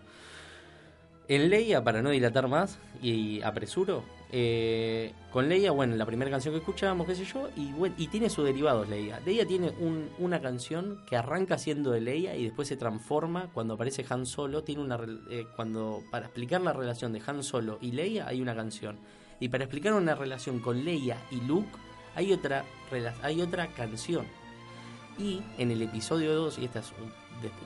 En Leia, para no dilatar más y apresuro, eh, con Leia, bueno, la primera canción que escuchábamos, qué sé yo, y, bueno, y tiene sus derivados Leia. Leia tiene un- una canción que arranca siendo de Leia y después se transforma cuando aparece Han Solo. Tiene una eh, cuando para explicar la relación de Han Solo y Leia hay una canción y para explicar una relación con Leia y Luke hay otra hay otra canción. Y en el episodio 2, y esta es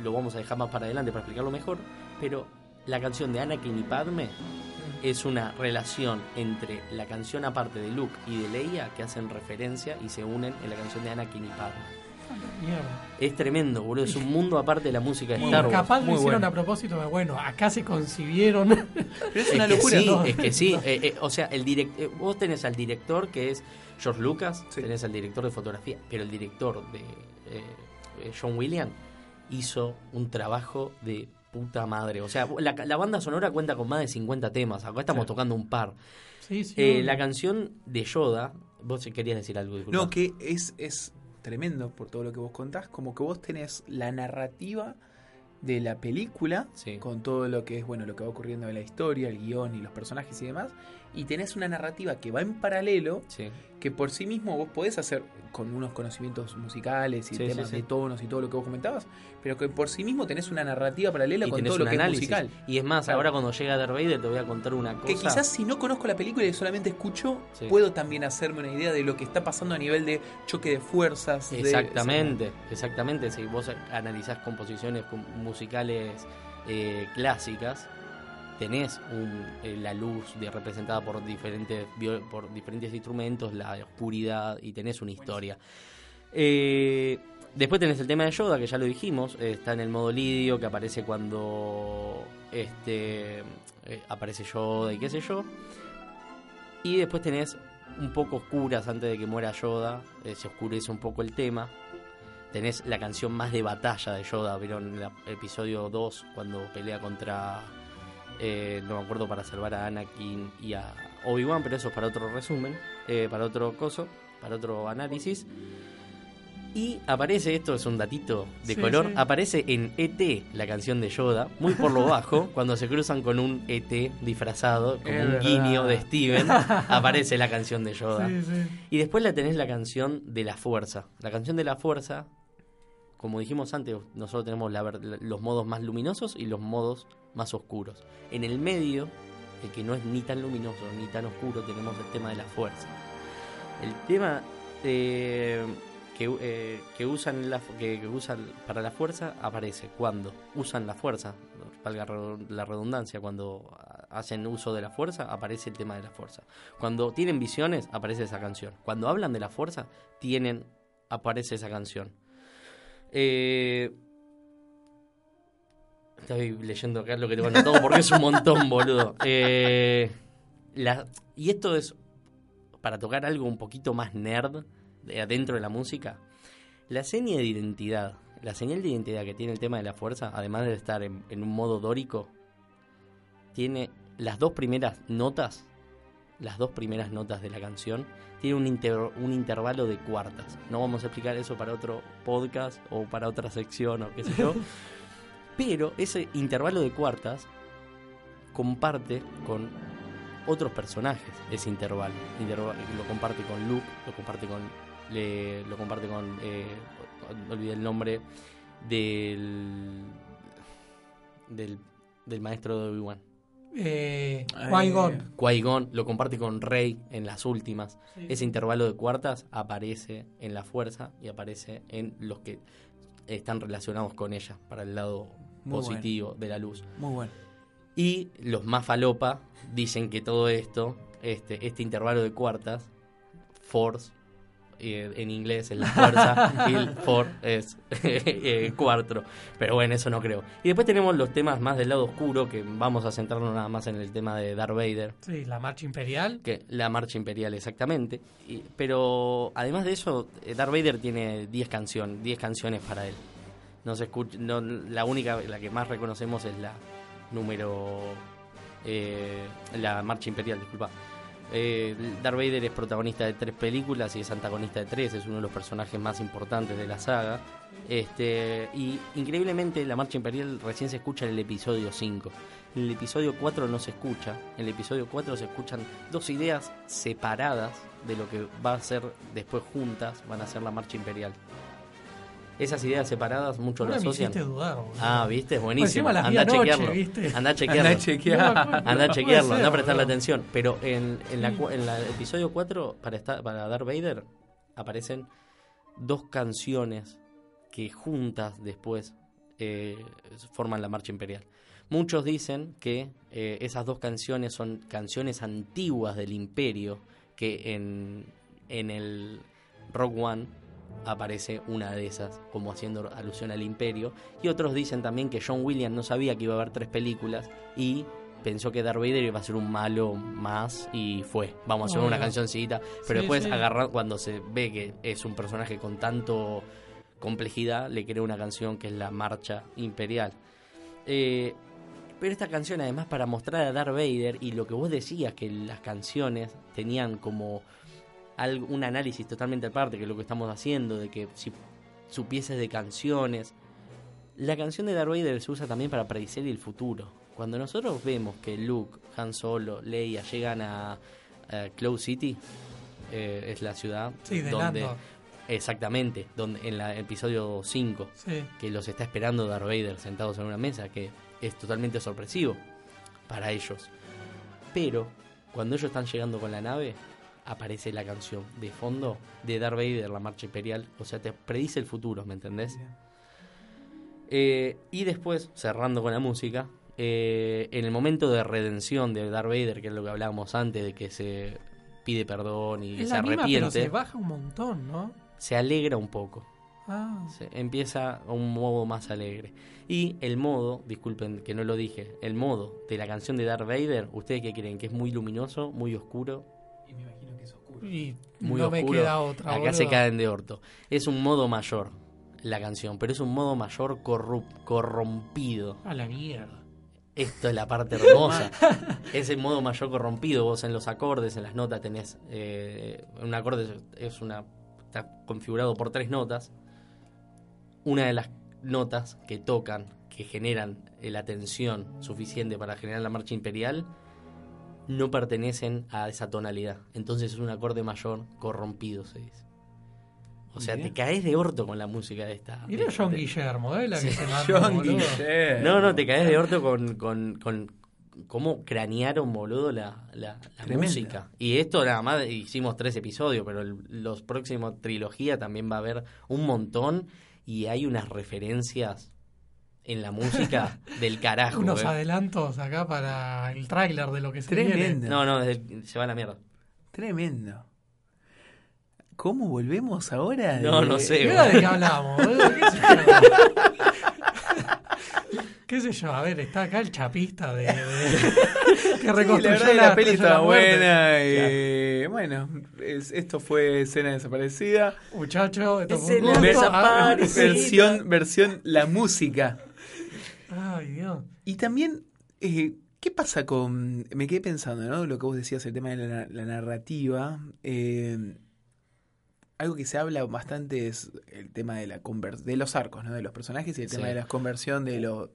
lo vamos a dejar más para adelante para explicarlo mejor, pero la canción de Anakin y Padme es una relación entre la canción aparte de Luke y de Leia que hacen referencia y se unen en la canción de Anakin y Padme. Mierda. Es tremendo, boludo. Es un mundo aparte de la música de Star Wars. capaz lo hicieron bueno. a propósito de, bueno, acá se concibieron. Pero es una que locura. sí, ¿no? es que sí. eh, eh, o sea, el direct, eh, vos tenés al director que es George Lucas, Sí. tenés al director de fotografía, pero el director de eh, John Williams hizo un trabajo de puta madre. O sea, la, la banda sonora cuenta con más de 50 temas. Acá estamos tocando un par. sí, sí. Eh, la canción de Yoda, vos querías decir algo, disculpa. No, que es, es tremendo por todo lo que vos contás, como que vos tenés la narrativa de la película, Sí. con todo lo que es, bueno, lo que va ocurriendo en la historia, el guion y los personajes y demás, y tenés una narrativa que va en paralelo, Sí. que por sí mismo vos podés hacer con unos conocimientos musicales y Sí, temas sí, de tonos y todo lo que vos comentabas, pero que por sí mismo tenés una narrativa paralela y con todo lo que análisis. es musical. Y es más, Claro. ahora cuando llega Darth Vader te voy a contar una cosa. Que quizás si no conozco la película y solamente escucho, puedo también hacerme una idea de lo que está pasando a nivel de choque de fuerzas. de- Exactamente, exactamente. Si vos analizás composiciones com- musicales eh, clásicas, tenés un- eh, la luz de- representada por diferentes, por diferentes instrumentos, la oscuridad y tenés una historia. Eh, después tenés el tema de Yoda, que ya lo dijimos, eh, está en el modo lidio, que aparece cuando este eh, aparece Yoda y qué sé yo. Y después tenés un poco oscuras antes de que muera Yoda, se oscurece un poco el tema. Tenés la canción más de batalla de Yoda, vieron en el episodio 2 cuando pelea contra, eh, no me acuerdo, para salvar a Anakin y a Obi-Wan, pero eso es para otro resumen, eh, para otro coso, para otro análisis. Y aparece, esto es un datito de Sí, color, sí. aparece en ET la canción de Yoda, muy por lo bajo, cuando se cruzan con un ET disfrazado, como Es un verdad. guiño de Steven, aparece la canción de Yoda. Sí. Y después la tenés la canción de la fuerza. La canción de la fuerza, como dijimos antes, nosotros tenemos los modos más luminosos y los modos más oscuros. En el medio, el que no es ni tan luminoso ni tan oscuro, tenemos el tema de la fuerza. El tema eh, que, eh, que usan que, usan para la fuerza aparece cuando usan la fuerza, valga la redundancia, cuando hacen uso de la fuerza, aparece el tema de la fuerza. Cuando tienen visiones, aparece esa canción. Cuando hablan de la fuerza, tienen, aparece esa canción. Eh, estoy leyendo acá lo que te van todo porque es un montón, boludo. Eh, la- y esto es para tocar algo un poquito más nerd de adentro de la música. La seña de identidad, la señal de identidad que tiene el tema de la fuerza, además de estar en, en un modo dórico, tiene las dos primeras notas, las dos primeras notas de la canción, tiene un, inter- un intervalo de cuartas. No vamos a explicar eso para otro podcast o para otra sección o qué sé yo. Pero ese intervalo de cuartas comparte con otros personajes ese intervalo. Interva- lo comparte con Luke, lo comparte con. le- lo comparte con. eh, no olvidé el nombre del. del, del maestro de Obi-Wan. Eh, Qui-Gon. Qui-Gon lo comparte con Rey en las últimas. Sí. Ese intervalo de cuartas aparece en la fuerza y aparece en los que están relacionados con ella, para el lado Muy positivo de la luz. Muy bueno. Y los más falopa dicen que todo esto, este, este intervalo de cuartas, force, eh, en inglés es la fuerza, y el for es eh, cuatro. Pero bueno, eso no creo. Y después tenemos los temas más del lado oscuro, que vamos a centrarnos nada más en el tema de Darth Vader Sí, la marcha imperial. que la marcha imperial exactamente Y- pero además de eso eh, Darth Vader tiene 10 canciones 10 canciones para él no se escucha no, la única la que más reconocemos es la número eh, la marcha imperial disculpa eh, Darth Vader es protagonista de tres películas y es antagonista de tres es uno de los personajes más importantes de la saga este y increíblemente la marcha imperial recién se escucha en el episodio 5 en el episodio 4 no se escucha. En el episodio 4 se escuchan dos ideas separadas de lo que va a ser después juntas, van a ser la marcha imperial. Esas ideas separadas muchos lo Ahora me asocian. hiciste dudar. Ah, viste, es buenísimo. Las Anda a anoche, chequearlo. ¿viste? Anda a chequearlo. Andá a chequear. No me. Anda a chequearlo, ser, anda a prestarle atención. Pero en, en, la, en la episodio 4, para, esta- para Darth Vader, aparecen dos canciones que juntas después eh, forman la marcha imperial. Muchos dicen que eh, esas dos canciones son canciones antiguas del imperio, que en, en el Rock One aparece una de esas, como haciendo alusión al imperio. Y otros dicen también que John Williams no sabía que iba a haber tres películas y pensó que Darth Vader iba a ser un malo más y fue. Vamos a hacer una cancioncita. Pero Sí, después sí. agarra, cuando se ve que es un personaje con tanto complejidad, le crea una canción que es la Marcha Imperial. Eh, pero esta canción, además, para mostrar a Darth Vader y lo que vos decías, que las canciones tenían como un análisis totalmente aparte, que es lo que estamos haciendo, de que si supieses de canciones. La canción de Darth Vader se usa también para predecir el futuro. Cuando nosotros vemos que Luke, Han Solo, Leia llegan a, a Cloud City, eh, es la ciudad Sí, de donde... Lando. Exactamente, donde en el episodio 5, Sí. que los está esperando Darth Vader sentados en una mesa, que es totalmente sorpresivo para ellos. Pero cuando ellos están llegando con la nave, aparece la canción de fondo de Darth Vader, la marcha imperial. O sea, te predice el futuro, ¿me entendés? Eh, y después, cerrando con la música, eh, en el momento de redención de Darth Vader, que es lo que hablábamos antes, de que se pide perdón y se misma, pero arrepiente, se se, baja un montón, ¿no? alegra un poco. Ah, Se empieza a un modo más alegre. Y el modo, disculpen que no lo dije, el modo de la canción de Darth Vader, ¿ustedes qué creen? ¿Que es muy luminoso, muy oscuro? Y me y Muy no me oscuro. queda otra. Acá se caen de orto. Es un modo mayor la canción, pero es un modo mayor corrompido. A la mierda. Esto es la parte hermosa. es el modo mayor corrompido. Vos en los acordes, en las notas tenés. eh, un acorde es una. Está configurado por tres notas. Una de las notas que tocan, que generan eh, la tensión suficiente para generar la marcha imperial, no pertenecen a esa tonalidad. Entonces es un acorde mayor corrompido, se dice. O sea, Bien. te caes de orto con la música de esta. Mira John de- Guillermo, ¿eh? La que Sí. se manda, John. Guillermo. No, no, te caes de orto con, con, con cómo cranearon, boludo, la, la, música. Y esto nada más hicimos tres episodios, pero el- los próximos trilogía también va a haber un montón y hay unas referencias en la música del carajo. Unos eh. adelantos acá para el tráiler de lo que se viene. Tremendo. No, no, desde- se va a la mierda. Tremendo. ¿Cómo volvemos ahora? No, de- no sé. ¿Qué de qué hablamos? ¿Qué sé yo? ¿Qué sé yo? A ver, está acá el chapista de, de- que Sí, la reconstruyó que la peli estaba la buena. eh, bueno, es- esto fue escena desaparecida. Muchacho, esto fue un Escena gusto. desaparecida. Versión, versión la música. Ay, Dios. Y también, eh, ¿qué pasa con... Me quedé pensando, ¿no? Lo que vos decías, el tema de la, la narrativa. eh, algo que se habla bastante es el tema de la conver- de los arcos, ¿no? De los personajes y el tema de la conversión de los...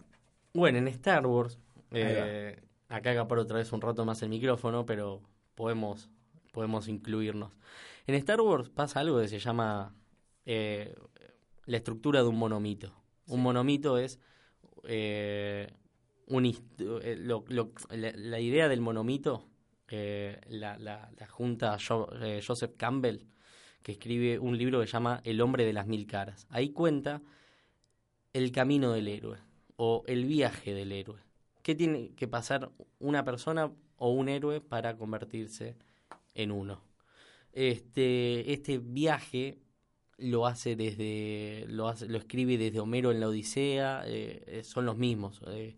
Bueno, en Star Wars, eh, acá acaparo otra vez un rato más el micrófono, pero podemos, podemos incluirnos. En Star Wars pasa algo que se llama eh, la estructura de un monomito. Un monomito es eh, eh, la, idea del monomito, eh, la, junta Jo- Joseph Campbell, que escribe un libro que se llama El hombre de las mil caras. Ahí cuenta el camino del héroe o el viaje del héroe. ¿Qué tiene que pasar una persona o un héroe para convertirse en uno? Este, este viaje lo hace desde, lo, hace, lo escribe desde Homero en la Odisea, eh, son los mismos. eh,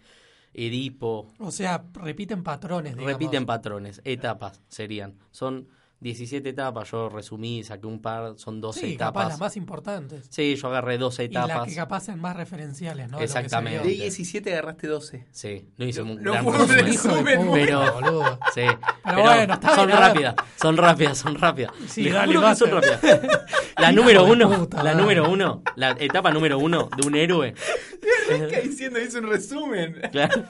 Edipo, O sea, repiten patrones, digamos. repiten patrones, etapas serían. Son 17 etapas, yo resumí, saqué un par, son 12 Sí, capaz etapas. las más importantes. Sí, yo agarré 12 Y las etapas. que capaz sean más referenciales, ¿no? Que Exactamente. De vio. 17 agarraste 12. Sí, no hice No- un no gran resumen. Resumen, pero- boludo. Sí, Pero bueno, está son bien, rápidas, son rápidas, son rápidas. Sí, Les dale, juro que son rápidas. La número uno, puta, la dale. número uno, la etapa número uno de un héroe. Está diciendo, hice un resumen. Claro.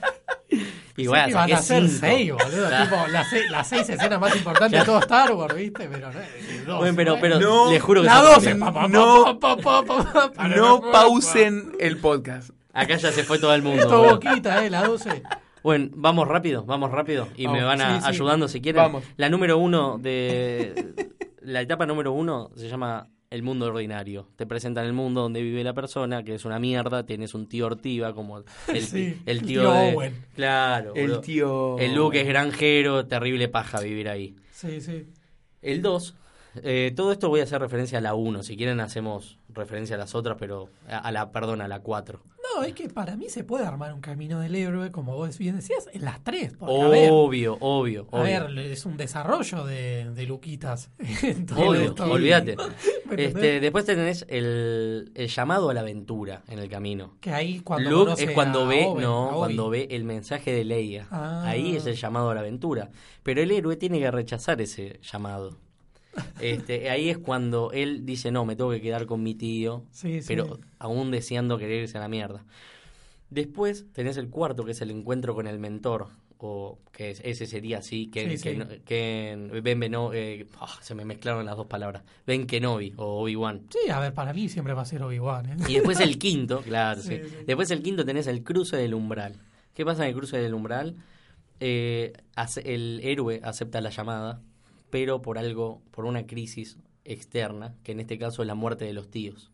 Y bueno, a ser cinco. seis, boludo. Tipo, las, seis, las seis escenas más importantes de todo Star Wars, ¿viste? Pero no, eh, dos, Bueno, pero, ¿eh? pero No, les juro que La son 12. rápidas. pa, pa, pa, No, pa, pa, pa, pa, pa, No pa, pa. pausen el podcast. Acá ya se fue todo el mundo. Esto boquita, ¿eh? La 12. Bueno, vamos rápido, vamos rápido. Y me Vamos. van a- Sí, sí. ayudando si quieren. Vamos. La número uno de. La etapa número uno se llama el mundo ordinario. Te presentan el mundo donde vive la persona, que es una mierda. Tienes un tío Ortiva, como el, Sí, el el tío, tío de. Owen. Claro, El tío... El Luke es granjero, terrible paja vivir ahí. Sí, sí. El 2, eh, todo esto voy a hacer referencia a la 1. Si quieren, hacemos referencia a las otras, pero a, a la, perdón, a la 4. No, es que para mí se puede armar un camino del héroe, como vos bien decías, en las tres. A ver, Obvio, obvio, a obvio. ver, es un desarrollo de, de Luquitas. Obvio, olvídate. Este, después tenés el, el llamado a la aventura en el camino. Que ahí cuando Luke es cuando ve, no, cuando ve el mensaje de Leia. Ah. Ahí es el llamado a la aventura. Pero el héroe tiene que rechazar ese llamado. Este, ahí es cuando él dice, no, me tengo que quedar con mi tío, Sí, sí. pero aún deseando querer irse a la mierda. Después tenés el cuarto, que es el encuentro con el mentor. o que es- ese sería así, que, Sí, que, que Ben Beno- eh, ah, se me mezclaron las dos palabras, Ben Kenobi o Obi-Wan. Sí, a ver, para mí siempre va a ser Obi-Wan. ¿eh? Y después el quinto, claro, sí. Después el quinto tenés el cruce del umbral. ¿Qué pasa en el cruce del umbral? Eh, el héroe acepta la llamada, pero por algo, por una crisis externa, que en este caso es la muerte de los tíos.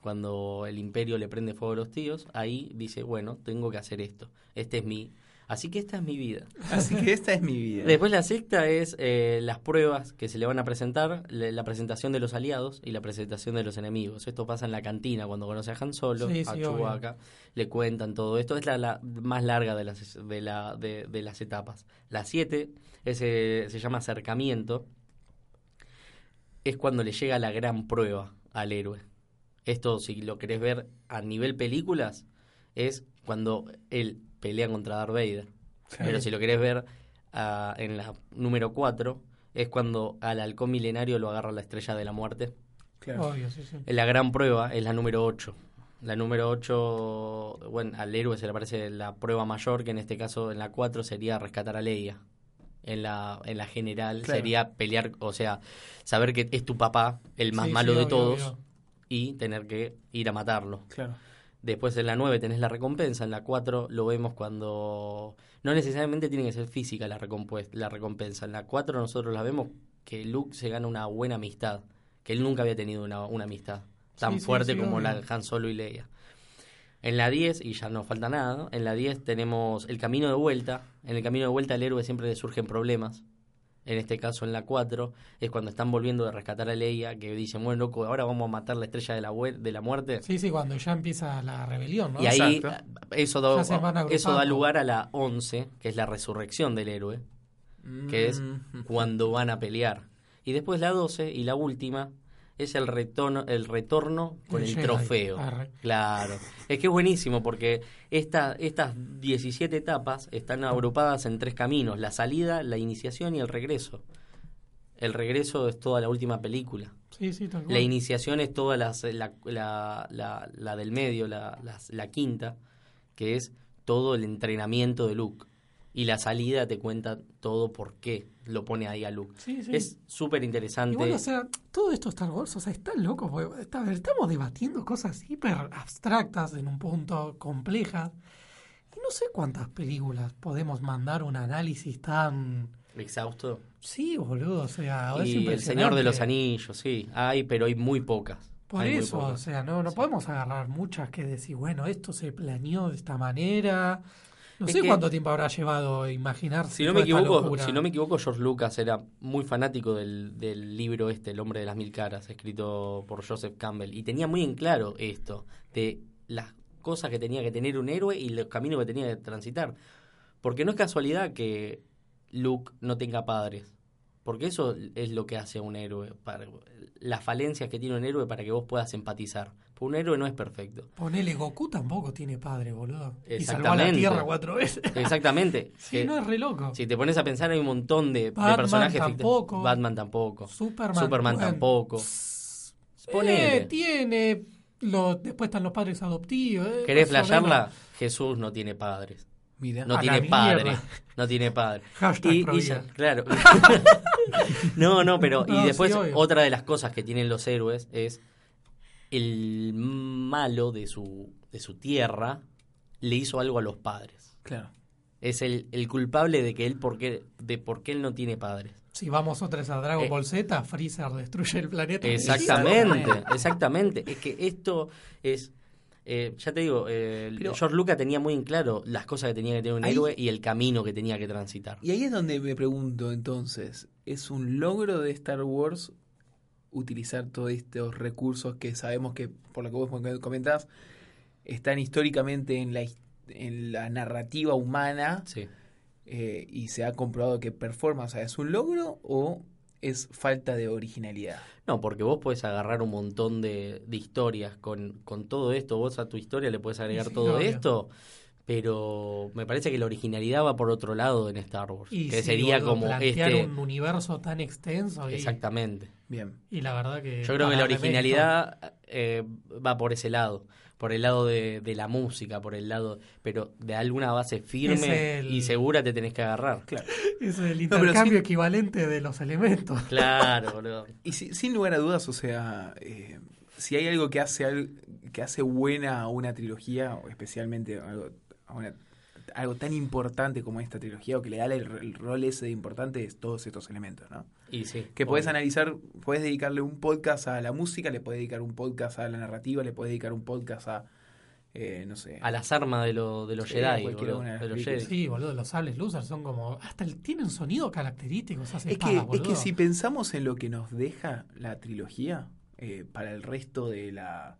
Cuando el imperio le prende fuego a los tíos, ahí dice, bueno, tengo que hacer esto. Este es mi... Así que esta es mi vida. Así que esta es mi vida. Después la sexta es eh, las pruebas que se le van a presentar, le- la presentación de los aliados y la presentación de los enemigos. Esto pasa en la cantina cuando conoce a Han Solo, Sí, a sí, Chewbacca, le cuentan todo esto. Es la, la más larga de las, de, la, de, de las etapas. La siete es, eh, se llama acercamiento. Es cuando le llega la gran prueba al héroe. Esto, si lo querés ver a nivel películas, es cuando él pelea contra Darth Vader. Pero si lo querés ver ah, en la número 4, es cuando al halcón milenario lo agarra la estrella de la muerte. Claro. Obvio, sí, sí. La gran prueba es la número 8. La número 8, bueno, al héroe se le parece la prueba mayor, que en este caso en la 4 sería rescatar a Leia. En la, en la general Claro. sería pelear, o sea, saber que es tu papá, el más Sí, malo sí, de obvio, todos, obvio. y tener que ir a matarlo. Claro. Después en la 9 tenés la recompensa, en la 4 lo vemos cuando... No necesariamente tiene que ser física la, la recompensa. En la 4 nosotros la vemos que Luke se gana una buena amistad, que él nunca había tenido una, una amistad tan Sí, fuerte sí, como obvio. la de Han Solo y Leia. En la 10, y ya no falta nada, en la 10 tenemos el camino de vuelta. En el camino de vuelta al héroe siempre le surgen problemas. En este caso, en la 4, es cuando están volviendo de rescatar a Leia, que dicen, bueno, loco, ahora vamos a matar la estrella de la, de la muerte. Sí, sí, cuando ya empieza la rebelión, ¿no? Y ahí Exacto. eso da, eso da lugar a la 11, que es la resurrección del héroe, que es Mm. cuando van a pelear. Y después la 12 y la última es el retorno, el retorno con El trofeo. Arre. Claro. Es que es buenísimo porque esta, estas 17 etapas están agrupadas en tres caminos, la salida, la iniciación y el regreso. El regreso es toda la última película. Sí, sí, tal cual. La iniciación es toda las- la, la, la, la del medio, la, la- la quinta, que es todo el entrenamiento de Luke. Y la salida te cuenta todo por qué lo pone ahí a Luke. Sí, sí. Es súper interesante. Igual, o sea, todo esto Star Wars, o sea, está loco, porque está- estamos debatiendo cosas hiper abstractas en un punto complejas. Y no sé cuántas películas podemos mandar un análisis tan... Exhausto. Sí, boludo, o sea, Y El Señor de los. Anillos, sí. Hay, pero hay muy pocas. Por Hay eso, o sea, no, no podemos agarrar muchas que decir, bueno, esto se planeó de esta manera. No sé que- cuánto tiempo habrá llevado imaginarse Si no, me equivoco, si no me equivoco, George Lucas era muy fanático del, del libro este, El hombre de las mil caras, escrito por Joseph Campbell. Y tenía muy en claro esto, de las cosas que tenía que tener un héroe y los caminos que tenía que transitar. Porque no es casualidad que Luke no tenga padres. Porque eso es lo que hace a un héroe. Para, las falencias que tiene un héroe para que vos puedas empatizar. Un héroe no es perfecto. Ponele, Goku tampoco tiene padre, boludo. Y salvó a la Exactamente. Tierra cuatro veces. Exactamente. sí, Que- no es re loco. Si te pones a pensar, hay un montón de, personajes tampoco. Batman tampoco. Superman, Superman bueno, tampoco. Eh, Ponele. tiene. Lo, después están los padres adoptivos. eh, ¿Querés flashearla? Jesús no tiene padres. Mira. No tiene padre. No tiene padre. Hashtag Y, y ya- claro. no, no, pero. No, y después, otra de las cosas que tienen los héroes es. El malo de su, de su tierra le hizo algo a los padres. Claro. Es el, el culpable de que él por qué, de por qué él no tiene padres. Si vamos otra vez a Dragon Eh, Ball Z, Freezer destruye el planeta. Exactamente, exactamente. Es que esto es, eh, ya te digo, eh, Pero- George Lucas tenía muy en claro las cosas que tenía que tener un Ahí- héroe y el camino que tenía que transitar. Y ahí es donde me pregunto entonces, ¿es un logro de Star Wars utilizar todos estos recursos que sabemos que, por lo que vos comentás, están históricamente en la, en la narrativa humana Sí. eh, y se ha comprobado que performa? O sea, ¿es un logro o es falta de originalidad? No, porque vos puedes agarrar un montón de, de historias con, con todo esto, vos a tu historia le puedes agregar Sí, todo obvio. esto, pero me parece que la originalidad va por otro lado en Star Wars, Y que sí, sería como plantear este... un universo tan extenso. Y, Exactamente. Bien. y la verdad que. Yo creo que la originalidad eh, va por ese lado. por el lado de, de la música, por el lado, pero de alguna base firme el- y segura te tenés que agarrar. Claro. Es el intercambio equivalente de los elementos. Claro, boludo. Y si- sin lugar a dudas, o sea, eh, si hay algo que hace que hace buena a una trilogía, o especialmente algo, a una- algo tan importante como esta trilogía, o que le da el, el rol ese de importante, es todos estos elementos, ¿no? Y sí. Que podés obvio. analizar, podés dedicarle un podcast a la música, le podés dedicar un podcast a la narrativa, le podés dedicar un podcast a, eh, no sé, a las armas de, lo- de los Sí, Jedi, cualquiera boludo, una de los. Jedi. Sí, boludo, los sables losers son como. Hasta el- tienen sonido característico esas Es que, es que si pensamos en lo que nos deja la trilogía eh, para el resto de la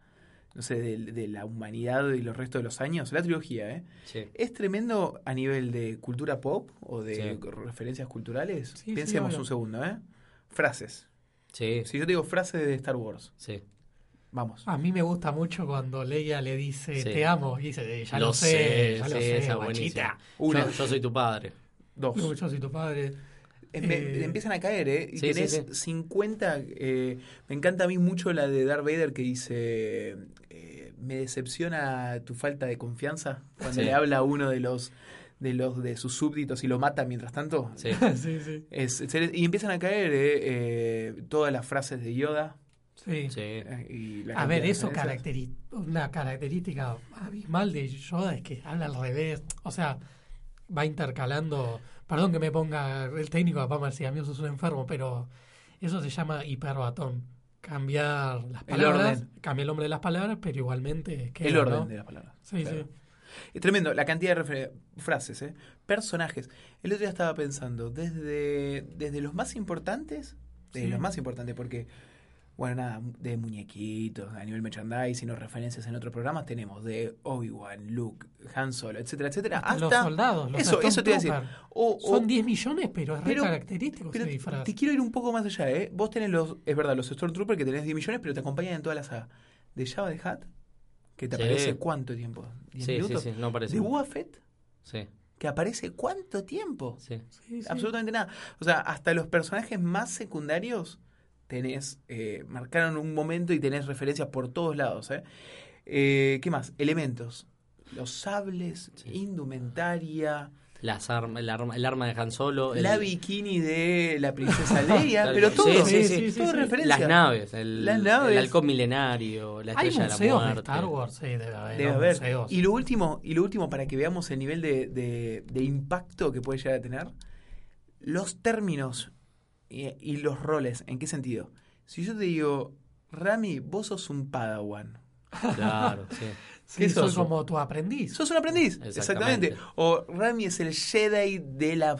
no sé, de, de la humanidad y los restos de los años, la trilogía, ¿eh? Sí. Es tremendo a nivel de cultura pop o de Sí. referencias culturales. Sí, Pensemos un segundo, ¿eh? Frases. Sí, Si yo te digo frases de Star Wars, sí. vamos. A mí me gusta mucho cuando Leia le dice Sí. te amo y dice ya lo, Lo sé, sé, ya lo sé, esa guachita. Una, Yo, yo soy tu padre. dos. Yo, yo soy tu padre. Eh, me- Eh, empiezan a caer, ¿eh? Y sí, tenés sí. 50. eh, me encanta a mí mucho la de Darth Vader que dice: eh, Me decepciona tu falta de confianza. Cuando Sí. le habla a uno de los de los de sus súbditos y lo mata mientras tanto. Sí. sí, sí. Es- es- y empiezan a caer eh, eh, todas las frases de Yoda. sí. Sí. eh, y la A ver, eso caracteri- una característica abismal de Yoda es que habla al revés. O sea, va intercalando. Perdón que me ponga el técnico, papá Marcia, a mí sos un enfermo, pero eso se llama hiperbatón. Cambiar las El palabras, orden. cambia el nombre de las palabras, pero igualmente queda, El orden ¿no? de las palabras. Sí, Claro. sí. Es tremendo, la cantidad de frases, ¿eh? personajes. El otro día estaba pensando, desde, desde los más importantes, desde Sí. los más importantes, porque, bueno, nada, de muñequitos, a nivel merchandising o referencias en otros programas, tenemos de Obi-Wan, Luke, Han Solo, etcétera, etcétera, Hasta hasta... los soldados, los eso, eso te iba a decir. Stormtroopers. O, o- Son 10 millones, pero es re característico pero ese disfraz. te quiero ir un poco más allá, ¿eh? Vos tenés los, es verdad, los Stormtroopers que tenés 10 millones, pero te acompañan en toda la saga. De Java de Hat, que te Sí. aparece cuánto tiempo? ¿10 Sí, sí, minutos? sí, no parece. De Boba Fett, Sí, que aparece cuánto tiempo? sí. Sí, sí. Absolutamente nada. O sea, hasta los personajes más secundarios tenés, eh, marcaron un momento y tenés referencias por todos lados. ¿eh? Eh, qué más? Elementos. Los sables, Sí. indumentaria, Las armas, el, arma, el arma de Han Solo. el- la bikini de la princesa Leia, pero todo. Sí, sí, sí, sí, todo sí. referencia. Las naves, el, Las naves. el halcón milenario, la Hay estrella de la de muerte. Star Wars, sí, debe haber. Debe haber. Y lo último, y lo último para que veamos el nivel de, de- de impacto que puede llegar a tener, los términos y, y los roles. ¿En qué sentido? Si yo te digo, Rami, vos sos un padawan. Claro, sí. Sí, ¿Qué soy sos? como tu aprendiz. Sos un aprendiz, exactamente. Exactamente. O Rami es el Jedi de la,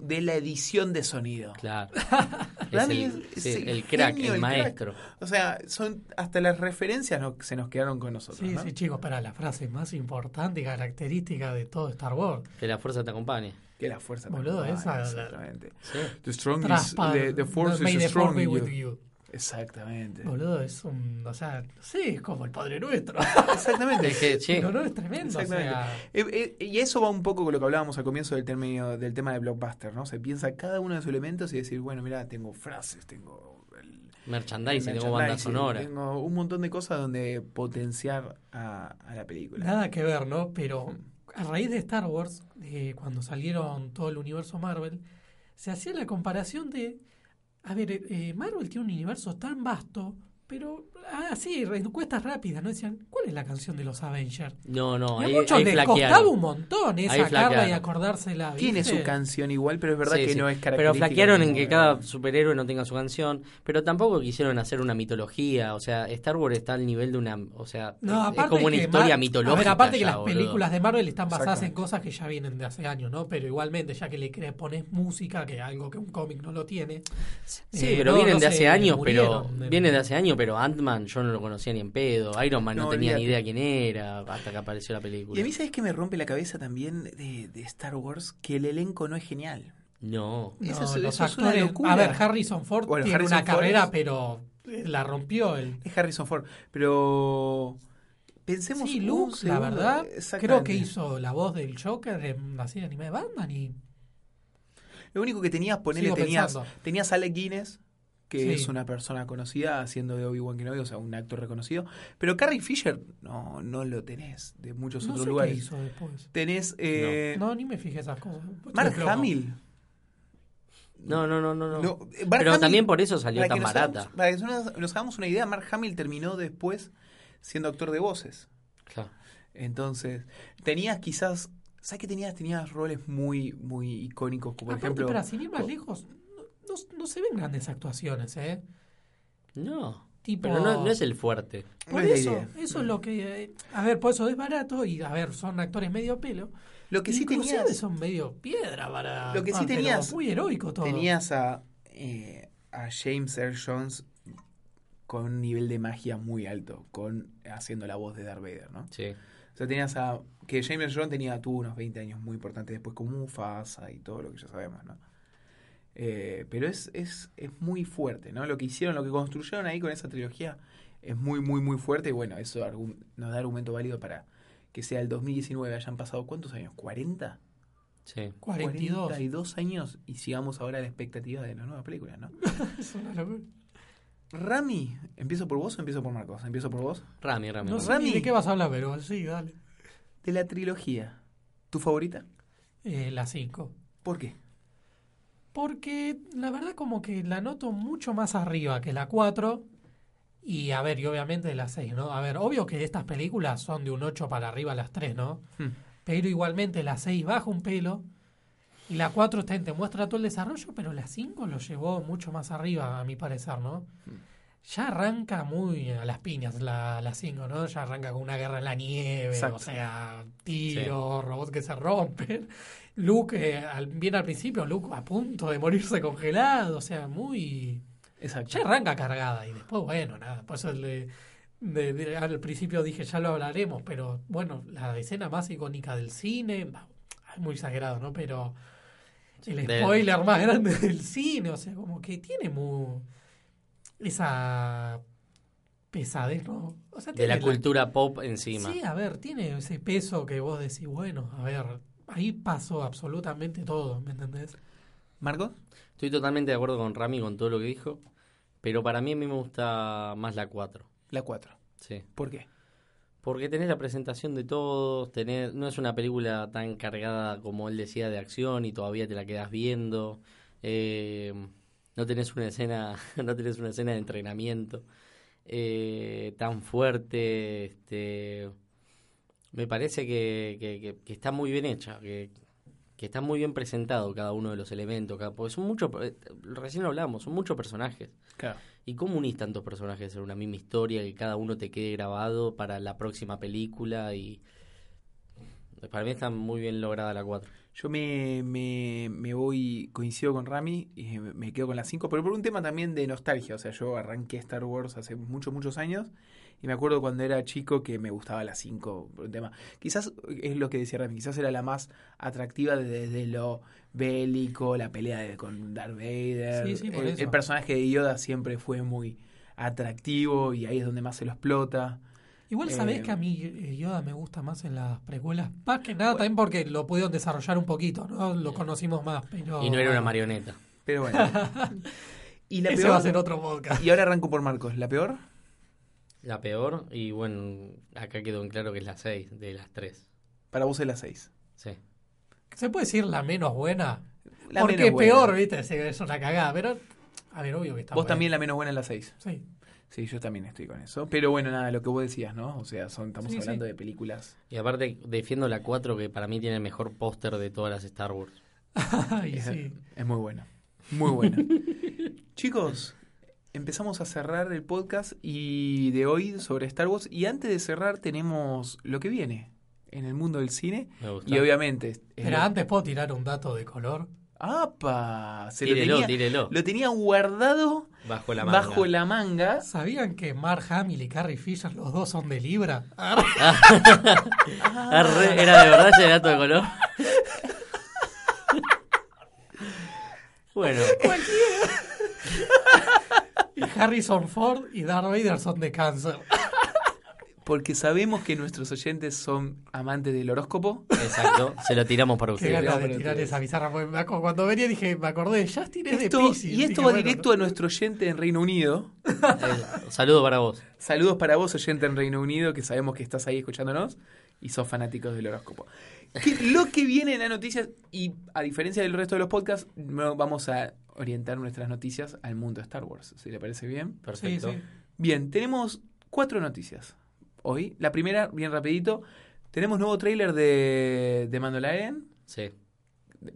de la edición de sonido. Claro. Es Rami el, es- sí, es el el crack, genio, el, el crack. maestro. O sea, son hasta las referencias no- se nos quedaron con nosotros. Sí, ¿no? sí, chicos, para la frase más importante y característica de todo Star Wars. Que la fuerza te acompañe. Que la fuerza te Boludo, acompañe, esa- Exactamente. Sí. The strong is, Traspa- the, the force is the strong in with you. you. Exactamente. Boludo, es un. O sea, sí, es como el Padre Nuestro. Exactamente. Es que, sí, Pero no es tremendo. O Exactamente. sea, Eh, eh, y eso va un poco con lo que hablábamos al comienzo del, término, del tema de blockbuster, ¿no? Se piensa cada uno de sus elementos y decir, bueno, mira, tengo frases, tengo el, merchandising, el tengo banda sonora. tengo un montón de cosas donde potenciar a, a la película. nada que ver, ¿no? Pero a raíz de Star Wars, eh, cuando salieron todo el universo Marvel, se hacía la comparación de. A ver, eh, Marvel tiene un universo tan vasto, pero. Ah, sí, encuestas rápidas, ¿no? Decían, ¿cuál es la canción de los Avengers? No, no, Y a ahí, muchos ahí les flaquearon. costaba un montón eh, sacarla y flaquearon. acordársela. Tiene ¿viste? su canción igual, pero es verdad Sí, que sí. no es Pero característica. flaquearon en que cada superhéroe no tenga su canción, pero tampoco quisieron hacer una mitología, o sea, Star Wars está al nivel de una, o sea, No, es aparte como una que historia Mar- mitológica. A ver, aparte que las boludo. películas de Marvel están basadas en cosas que ya vienen de hace años, ¿no? Pero igualmente, ya que le pones música, que es algo que un cómic no lo tiene. Sí, eh, pero no- vienen no de hace años, pero vienen de hace años, pero Ant-Man yo no lo conocía ni en pedo, Iron Man no, No, tenía ni idea quién era hasta que apareció la película. Y a mí, ¿sabes qué me rompe la cabeza también de, de Star Wars? Que el elenco no es genial. No, No, Eso es- los eso es una actores- locura. A ver, Harrison Ford Bueno, tiene Harrison una Ford carrera, es- pero eh, la rompió el. Es Harrison Ford. Pero pensemos Sí, Luke, la segundo. verdad, creo que hizo la voz del Joker en la serie animada de Batman y Lo único que tenías, ponele, Sigo tenías, pensando. tenías a Alec Guinness, que Sí. es una persona conocida haciendo de Obi-Wan Kenobi, o sea, un actor reconocido. Pero Carrie Fisher no, no lo tenés de muchos No otros sé qué lugares. hizo después. Tenés eh, No, ni me fijé esas cosas. Mark. Hamill. No, no, no, no. no. No, Mark Pero Hamill, también por eso salió tan barata. hagamos- para que nos, nos hagamos una idea, Mark Hamill terminó después siendo actor de voces. Claro. Entonces, tenías quizás. ¿Sabes qué tenías? Tenías roles muy, muy icónicos, como por Aparte, ejemplo. espera, sin ir más lejos, no, se ven grandes actuaciones, ¿eh? No. Tipo, Pero no, no es el fuerte. No Por es eso, eso es lo que... eh, A ver, por eso es barato y, a ver, son actores medio pelo. Lo que sí tenías. son medio piedra para... Lo que sí ah, tenías- Muy heroico todo. Tenías a, eh, a James Earl Jones con un nivel de magia muy alto, con haciendo la voz de Darth Vader, ¿no? Sí. O sea, tenías a. Que James Earl Jones tenía, tuvo unos 20 años muy importantes después con Mufasa y todo lo que ya sabemos, ¿no? Eh, pero es, es, es muy fuerte, ¿no? Lo que hicieron, lo que construyeron ahí con esa trilogía es muy, muy, muy fuerte. Y bueno, eso nos da argumento válido para que sea el 2019, hayan pasado ¿cuántos años? ¿40? Sí. 42. 42 años y sigamos ahora a la expectativa de la nueva película, ¿no? Es una locura. Rami, ¿empiezo por vos o empiezo por Marcos? ¿Empiezo por vos? Rami, Rami. No Rami. sé Rami. ni de qué vas a hablar, pero sí, dale. De la trilogía, ¿tu favorita? Eh, la 5. ¿Por qué? Porque la verdad como que la noto mucho más arriba que la 4. Y a ver, y obviamente la 6, ¿no? A ver, obvio que estas películas son de un 8 para arriba las 3, ¿no? Hmm. Pero igualmente la 6 baja un pelo. Y la 4 está, te muestra todo el desarrollo, pero la 5 lo llevó mucho más arriba, a mi parecer, ¿no? Ya arranca muy a las piñas la, la 5, ¿no? Ya arranca con una guerra en la nieve, Exacto. o sea, tiros, robots que se rompen. Luke, eh, al- bien al principio, Luke a punto de morirse congelado, o sea, muy... Exacto. Ya arranca cargada y después, bueno, nada, por eso le- de- de- al principio dije, ya lo hablaremos, pero bueno, la escena más icónica del cine, es muy exagerado, ¿no? Pero el spoiler más grande del cine, o sea, como que tiene muy... esa pesadez, ¿no? O sea, De la cultura pop encima. Sí, a ver, tiene ese peso que vos decís, bueno, a ver, ahí pasó absolutamente todo, ¿me entendés? ¿Marcos? Estoy totalmente de acuerdo con Rami con todo lo que dijo. Pero para mí a mí me gusta más la 4. La 4. Sí. ¿Por qué? Porque tenés la presentación de todos, tenés, no es una película tan cargada como él decía de acción y todavía te la quedas viendo. Eh, no tenés una escena, no tenés una escena de entrenamiento eh, tan fuerte. Este, me parece que, que- que- que está muy bien hecha, que, que está muy bien presentado cada uno de los elementos. Cada, porque son muchos, eh, recién lo hablamos, son muchos personajes. Claro. ¿Y cómo unís tantos personajes en una misma historia que cada uno te quede grabado para la próxima película? Y para mí está muy bien lograda la 4. Yo me, me, me voy, coincido con Rami y me quedo con la 5, pero por un tema también de nostalgia. O sea, yo arranqué Star Wars hace muchos, muchos años y me acuerdo cuando era chico que me gustaba la 5 por un tema. Quizás es lo que decía Rami, quizás era la más atractiva desde lo bélico, la pelea de- con Darth Vader. Sí, sí, por el, eso. el personaje de Yoda siempre fue muy atractivo y ahí es donde más se lo explota. Igual sabés Eh, que a mí eh, Yoda me gusta más en las precuelas, más que nada también porque lo pudieron desarrollar un poquito, ¿no? Lo conocimos más, pero... Y no era una marioneta. Pero bueno. y la Ese peor, va a ser otro podcast. Y ahora arranco por Marcos. ¿La peor? La peor, y bueno, acá quedó en claro que es la 6 de las 3. Para vos es la 6. Sí. ¿Se puede decir la menos buena? La porque menos buena. peor, ¿viste? Es- Es una cagada, pero... A ver, obvio que está Vos buena. también la menos buena es la 6. Sí. Sí, yo también estoy con eso. Pero bueno, nada, lo que vos decías, ¿no? O sea, son, estamos Sí, hablando sí. de películas. Y aparte, defiendo la 4 que para mí tiene el mejor póster de todas las Star Wars. Ay, es, sí. es muy buena. Muy buena. Chicos, empezamos a cerrar el podcast y de hoy sobre Star Wars. Y antes de cerrar tenemos lo que viene en el mundo del cine. Me gusta. Y obviamente... Pero lo- antes puedo tirar un dato de color. ¡Apa! Se Tírelo, lo tenía, tírelo. Lo tenía guardado Bajo la manga. bajo la manga. ¿Sabían que Mark Hamill y Carrie Fisher los dos son de Libra? Ah, re- ¿Era de verdad ese dato de color? bueno, Y Harrison Ford y Darth Vader son de cáncer. Porque sabemos que nuestros oyentes son amantes del horóscopo. Exacto, se lo tiramos para Qué ustedes. ganas de tirar esa bizarra. Cuando venía dije, me acordé, Justin es de Esto- Pisces. y esto Dije, va bueno, directo a nuestro oyente en Reino Unido. Eh, saludo para vos. Saludos para vos, oyente en Reino Unido, que sabemos que estás ahí escuchándonos y sos fanáticos del horóscopo. Que- lo que viene en las noticias, y a diferencia del resto de los podcasts, no vamos a orientar nuestras noticias al mundo de Star Wars, si le parece bien. Sí, Perfecto. sí. Bien, tenemos cuatro noticias hoy. La primera, bien rapidito, tenemos nuevo tráiler de, de Mandalorian. Sí.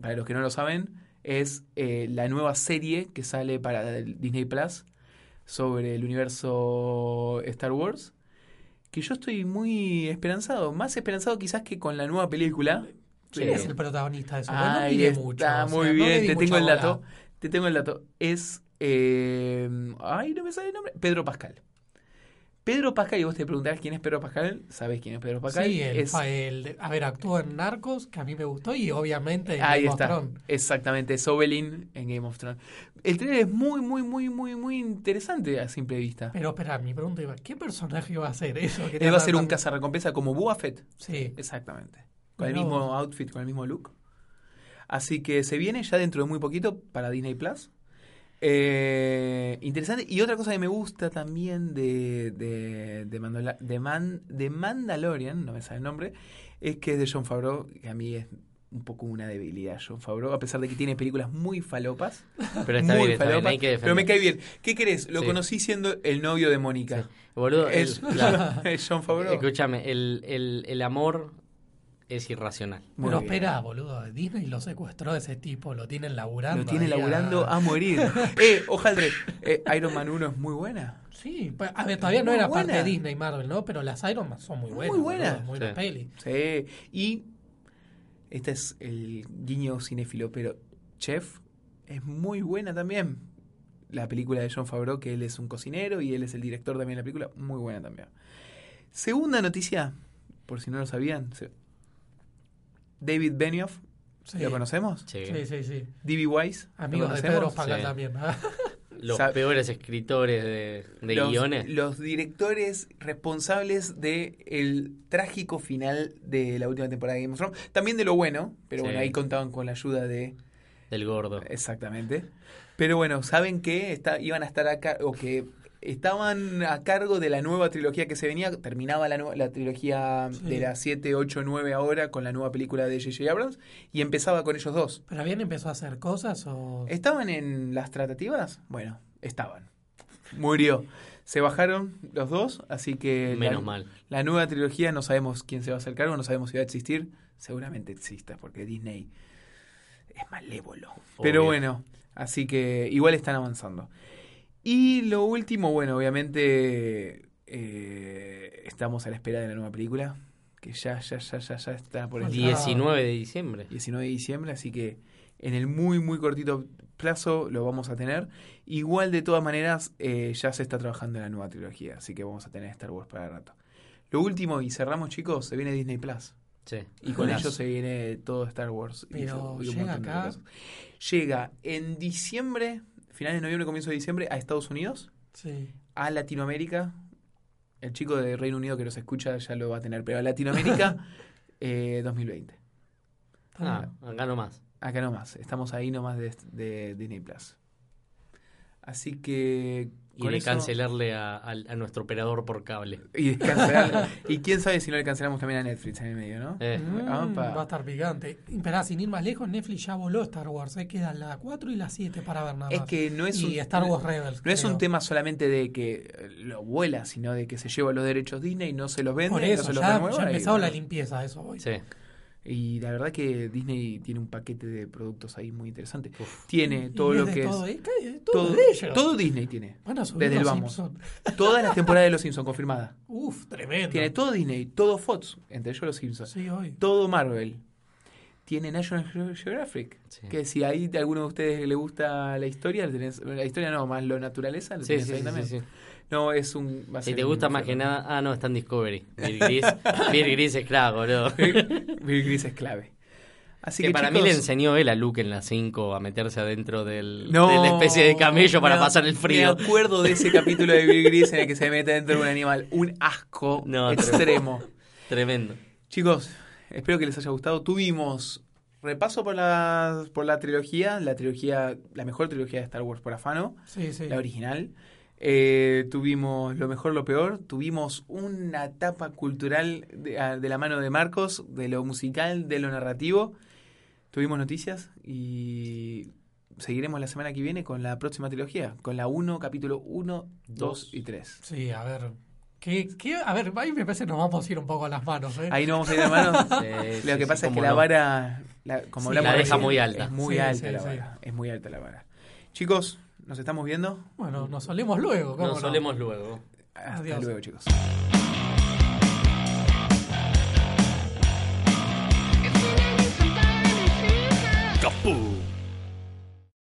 Para los que no lo saben, es eh, la nueva serie que sale para Disney Plus sobre el universo Star Wars. Que yo estoy muy esperanzado, más esperanzado quizás que con la nueva película. ¿Quién es el protagonista de eso? Ahí no está, mucho. o sea, muy no bien, te tengo el dato. Te tengo el dato. Es. eh, ay, no me sale el nombre. Pedro Pascal. Pedro Pascal, y vos te preguntarás quién es Pedro Pascal. ¿Sabés quién es Pedro Pascal? Sí, el, es, el a ver, actuó en Narcos, que a mí me gustó, y obviamente en Ahí Game of está. Thrones. Exactamente, es Oberyn en Game of Thrones. El trailer es muy, muy, muy, muy, muy interesante a simple vista. Pero espera, mi pregunta iba, ¿qué personaje va a ser eso? Él va a ser un cazarrecompensa como Boba Fett. Sí. Exactamente. Con el mismo outfit, con el mismo look. Así que se viene ya dentro de muy poquito para Disney Plus. Eh, interesante. Y otra cosa que me gusta también de, de, de, Mandola- de, Man- de Mandalorian, no me sale el nombre, es que es de John Favreau, que a mí es un poco una debilidad John Favreau, a pesar de que tiene películas muy falopas. Pero está muy bien, está bien, falopas, hay que pero me cae bien. ¿Qué querés? Lo Sí. conocí siendo el novio de Mónica. Sí. Boludo, el- Es, claro. es John Favreau. Escúchame, el, el, el amor es irracional. Muy Pero bien. espera, boludo, Disney lo secuestró a ese tipo, lo tienen laburando. Lo tiene ahí a- laburando a morir. eh, Ojaldre, eh, Iron Man 1 es muy buena. Sí, pues, a ver, todavía no Muy era buena. parte de Disney y Marvel, ¿no? Pero las Iron Man son muy Muy buenas. buenas. boludo, Muy buena Sí. peli. Sí. Y este es el guiño cinéfilo, pero Chef es muy buena también. La película de John Favreau, que él es un cocinero y él es el director también de la película, muy buena también. Segunda noticia, por si no lo sabían, David Benioff, Sí. ¿lo conocemos? Sí. Sí, sí, sí. D.B. Weiss, ¿lo Amigos de? Pedro Pascal Sí. también. Los peores escritores de, de los, guiones. los directores responsables de el trágico final de la última temporada de Game of Thrones. También de lo bueno, pero Sí. bueno, ahí contaban con la ayuda de... Del gordo. Exactamente. Pero bueno, saben que está, iban a estar acá, o que estaban a cargo de la nueva trilogía que se venía. Terminaba la, la trilogía Sí. de las 7, 8, 9 ahora con la nueva película de J.J. Abrams y empezaba con ellos dos. ¿Pero habían empezado a hacer cosas o...? ¿Estaban en las tratativas? Bueno, estaban. Murió. Se bajaron los dos, así que... la- Menos mal. La nueva trilogía no sabemos quién se va a hacer cargo, no sabemos si va a existir. Seguramente exista, porque Disney es malévolo. Pero bueno, así que igual están avanzando. Y lo último, bueno, obviamente eh, estamos a la espera de la nueva película, que ya, ya, ya, ya, ya está por el Falta- 19 de diciembre. 19 de diciembre, así que en el muy, muy cortito plazo lo vamos a tener. Igual, de todas maneras, eh, ya se está trabajando en la nueva trilogía, así que vamos a tener Star Wars para el rato. Lo último, y cerramos, chicos, se viene Disney Plus. Sí. Y con ello se viene todo Star Wars. y- Pero y llega montón de acá. Llega en diciembre, finales de noviembre, comienzo de diciembre, a Estados Unidos, Sí. a Latinoamérica. El chico de Reino Unido que nos escucha ya lo va a tener, pero a Latinoamérica, eh, 2020. Ah, acá nomás. Acá nomás, estamos ahí nomás de, de Disney Plus. Así que. Y con de eso- cancelarle a, al- a nuestro operador por cable. Y y quién sabe si no le cancelamos también a Netflix en el medio, ¿no? Eh, Mm, Opa. va a estar picante. Esperá, sin ir más lejos, Netflix ya voló Star Wars. Eh, quedan la 4 y la 7 para ver nada Es más. que no es y un, Star Wars Rebels. no es un creo. tema solamente de que eh, lo vuela, sino de que se lleva los derechos Disney, no se los vende, Por no eso, se los ya, renueva. ya ha y empezado la bueno. limpieza, eso voy. sí. Y la verdad que Disney tiene un paquete de productos ahí muy interesante. Uf. Tiene todo lo que todo, es. eh, todo, Todo, de ellos. todo Disney tiene. Van a subir desde el los vamos. Simpsons. Todas las temporadas de Los Simpsons confirmadas. Uf, tremendo. Tiene todo Disney, todo Fox, entre ellos Los Simpsons. Sí, hoy. todo Marvel. Tiene National Geo- Geographic. Sí. Que si ahí a alguno de ustedes le gusta la historia, tenés- la historia no, más lo naturaleza, lo Sí, tenés sí, ahí sí, también. No, es un. va a Si ser te gusta más que nada. Ah, no, está en Discovery. Bill Gris, Bill Gris es claro, boludo. Bill Gris es clave. Así que, que, para chicos, mí le enseñó él a Luke en la 5 a meterse adentro del, No, de la especie de camello para pasar el frío. Me acuerdo de ese capítulo de Bill Gris en el que se mete dentro de un animal. Un asco No, extremo. Tremendo. Chicos, espero que les haya gustado. Tuvimos repaso por la, por la trilogía, la trilogía, la mejor trilogía de Star Wars por afano, Sí, sí. la original. Eh, tuvimos lo mejor, lo peor. Tuvimos una etapa cultural de, a- de la mano de Marcos, de lo musical, de lo narrativo. Tuvimos noticias y seguiremos la semana que viene con la próxima trilogía, con la 1, capítulo 1, 2 Dos. y 3. Sí, a ver. ¿Qué, qué? A ver, ahí me parece que nos vamos a ir un poco a las manos, ¿eh? Ahí no vamos a ir de mano. Sí, Lo sí, que sí, pasa es que cómo la no. vara, la- como Sí, hablamos la deja recién, muy alta. Es muy Sí, alta sí, la sí. vara. Es muy alta la vara. Chicos, nos estamos viendo. Bueno, nos solemos luego. ¿cómo Nos no? solemos luego. Hasta Adiós. luego, chicos. Capú.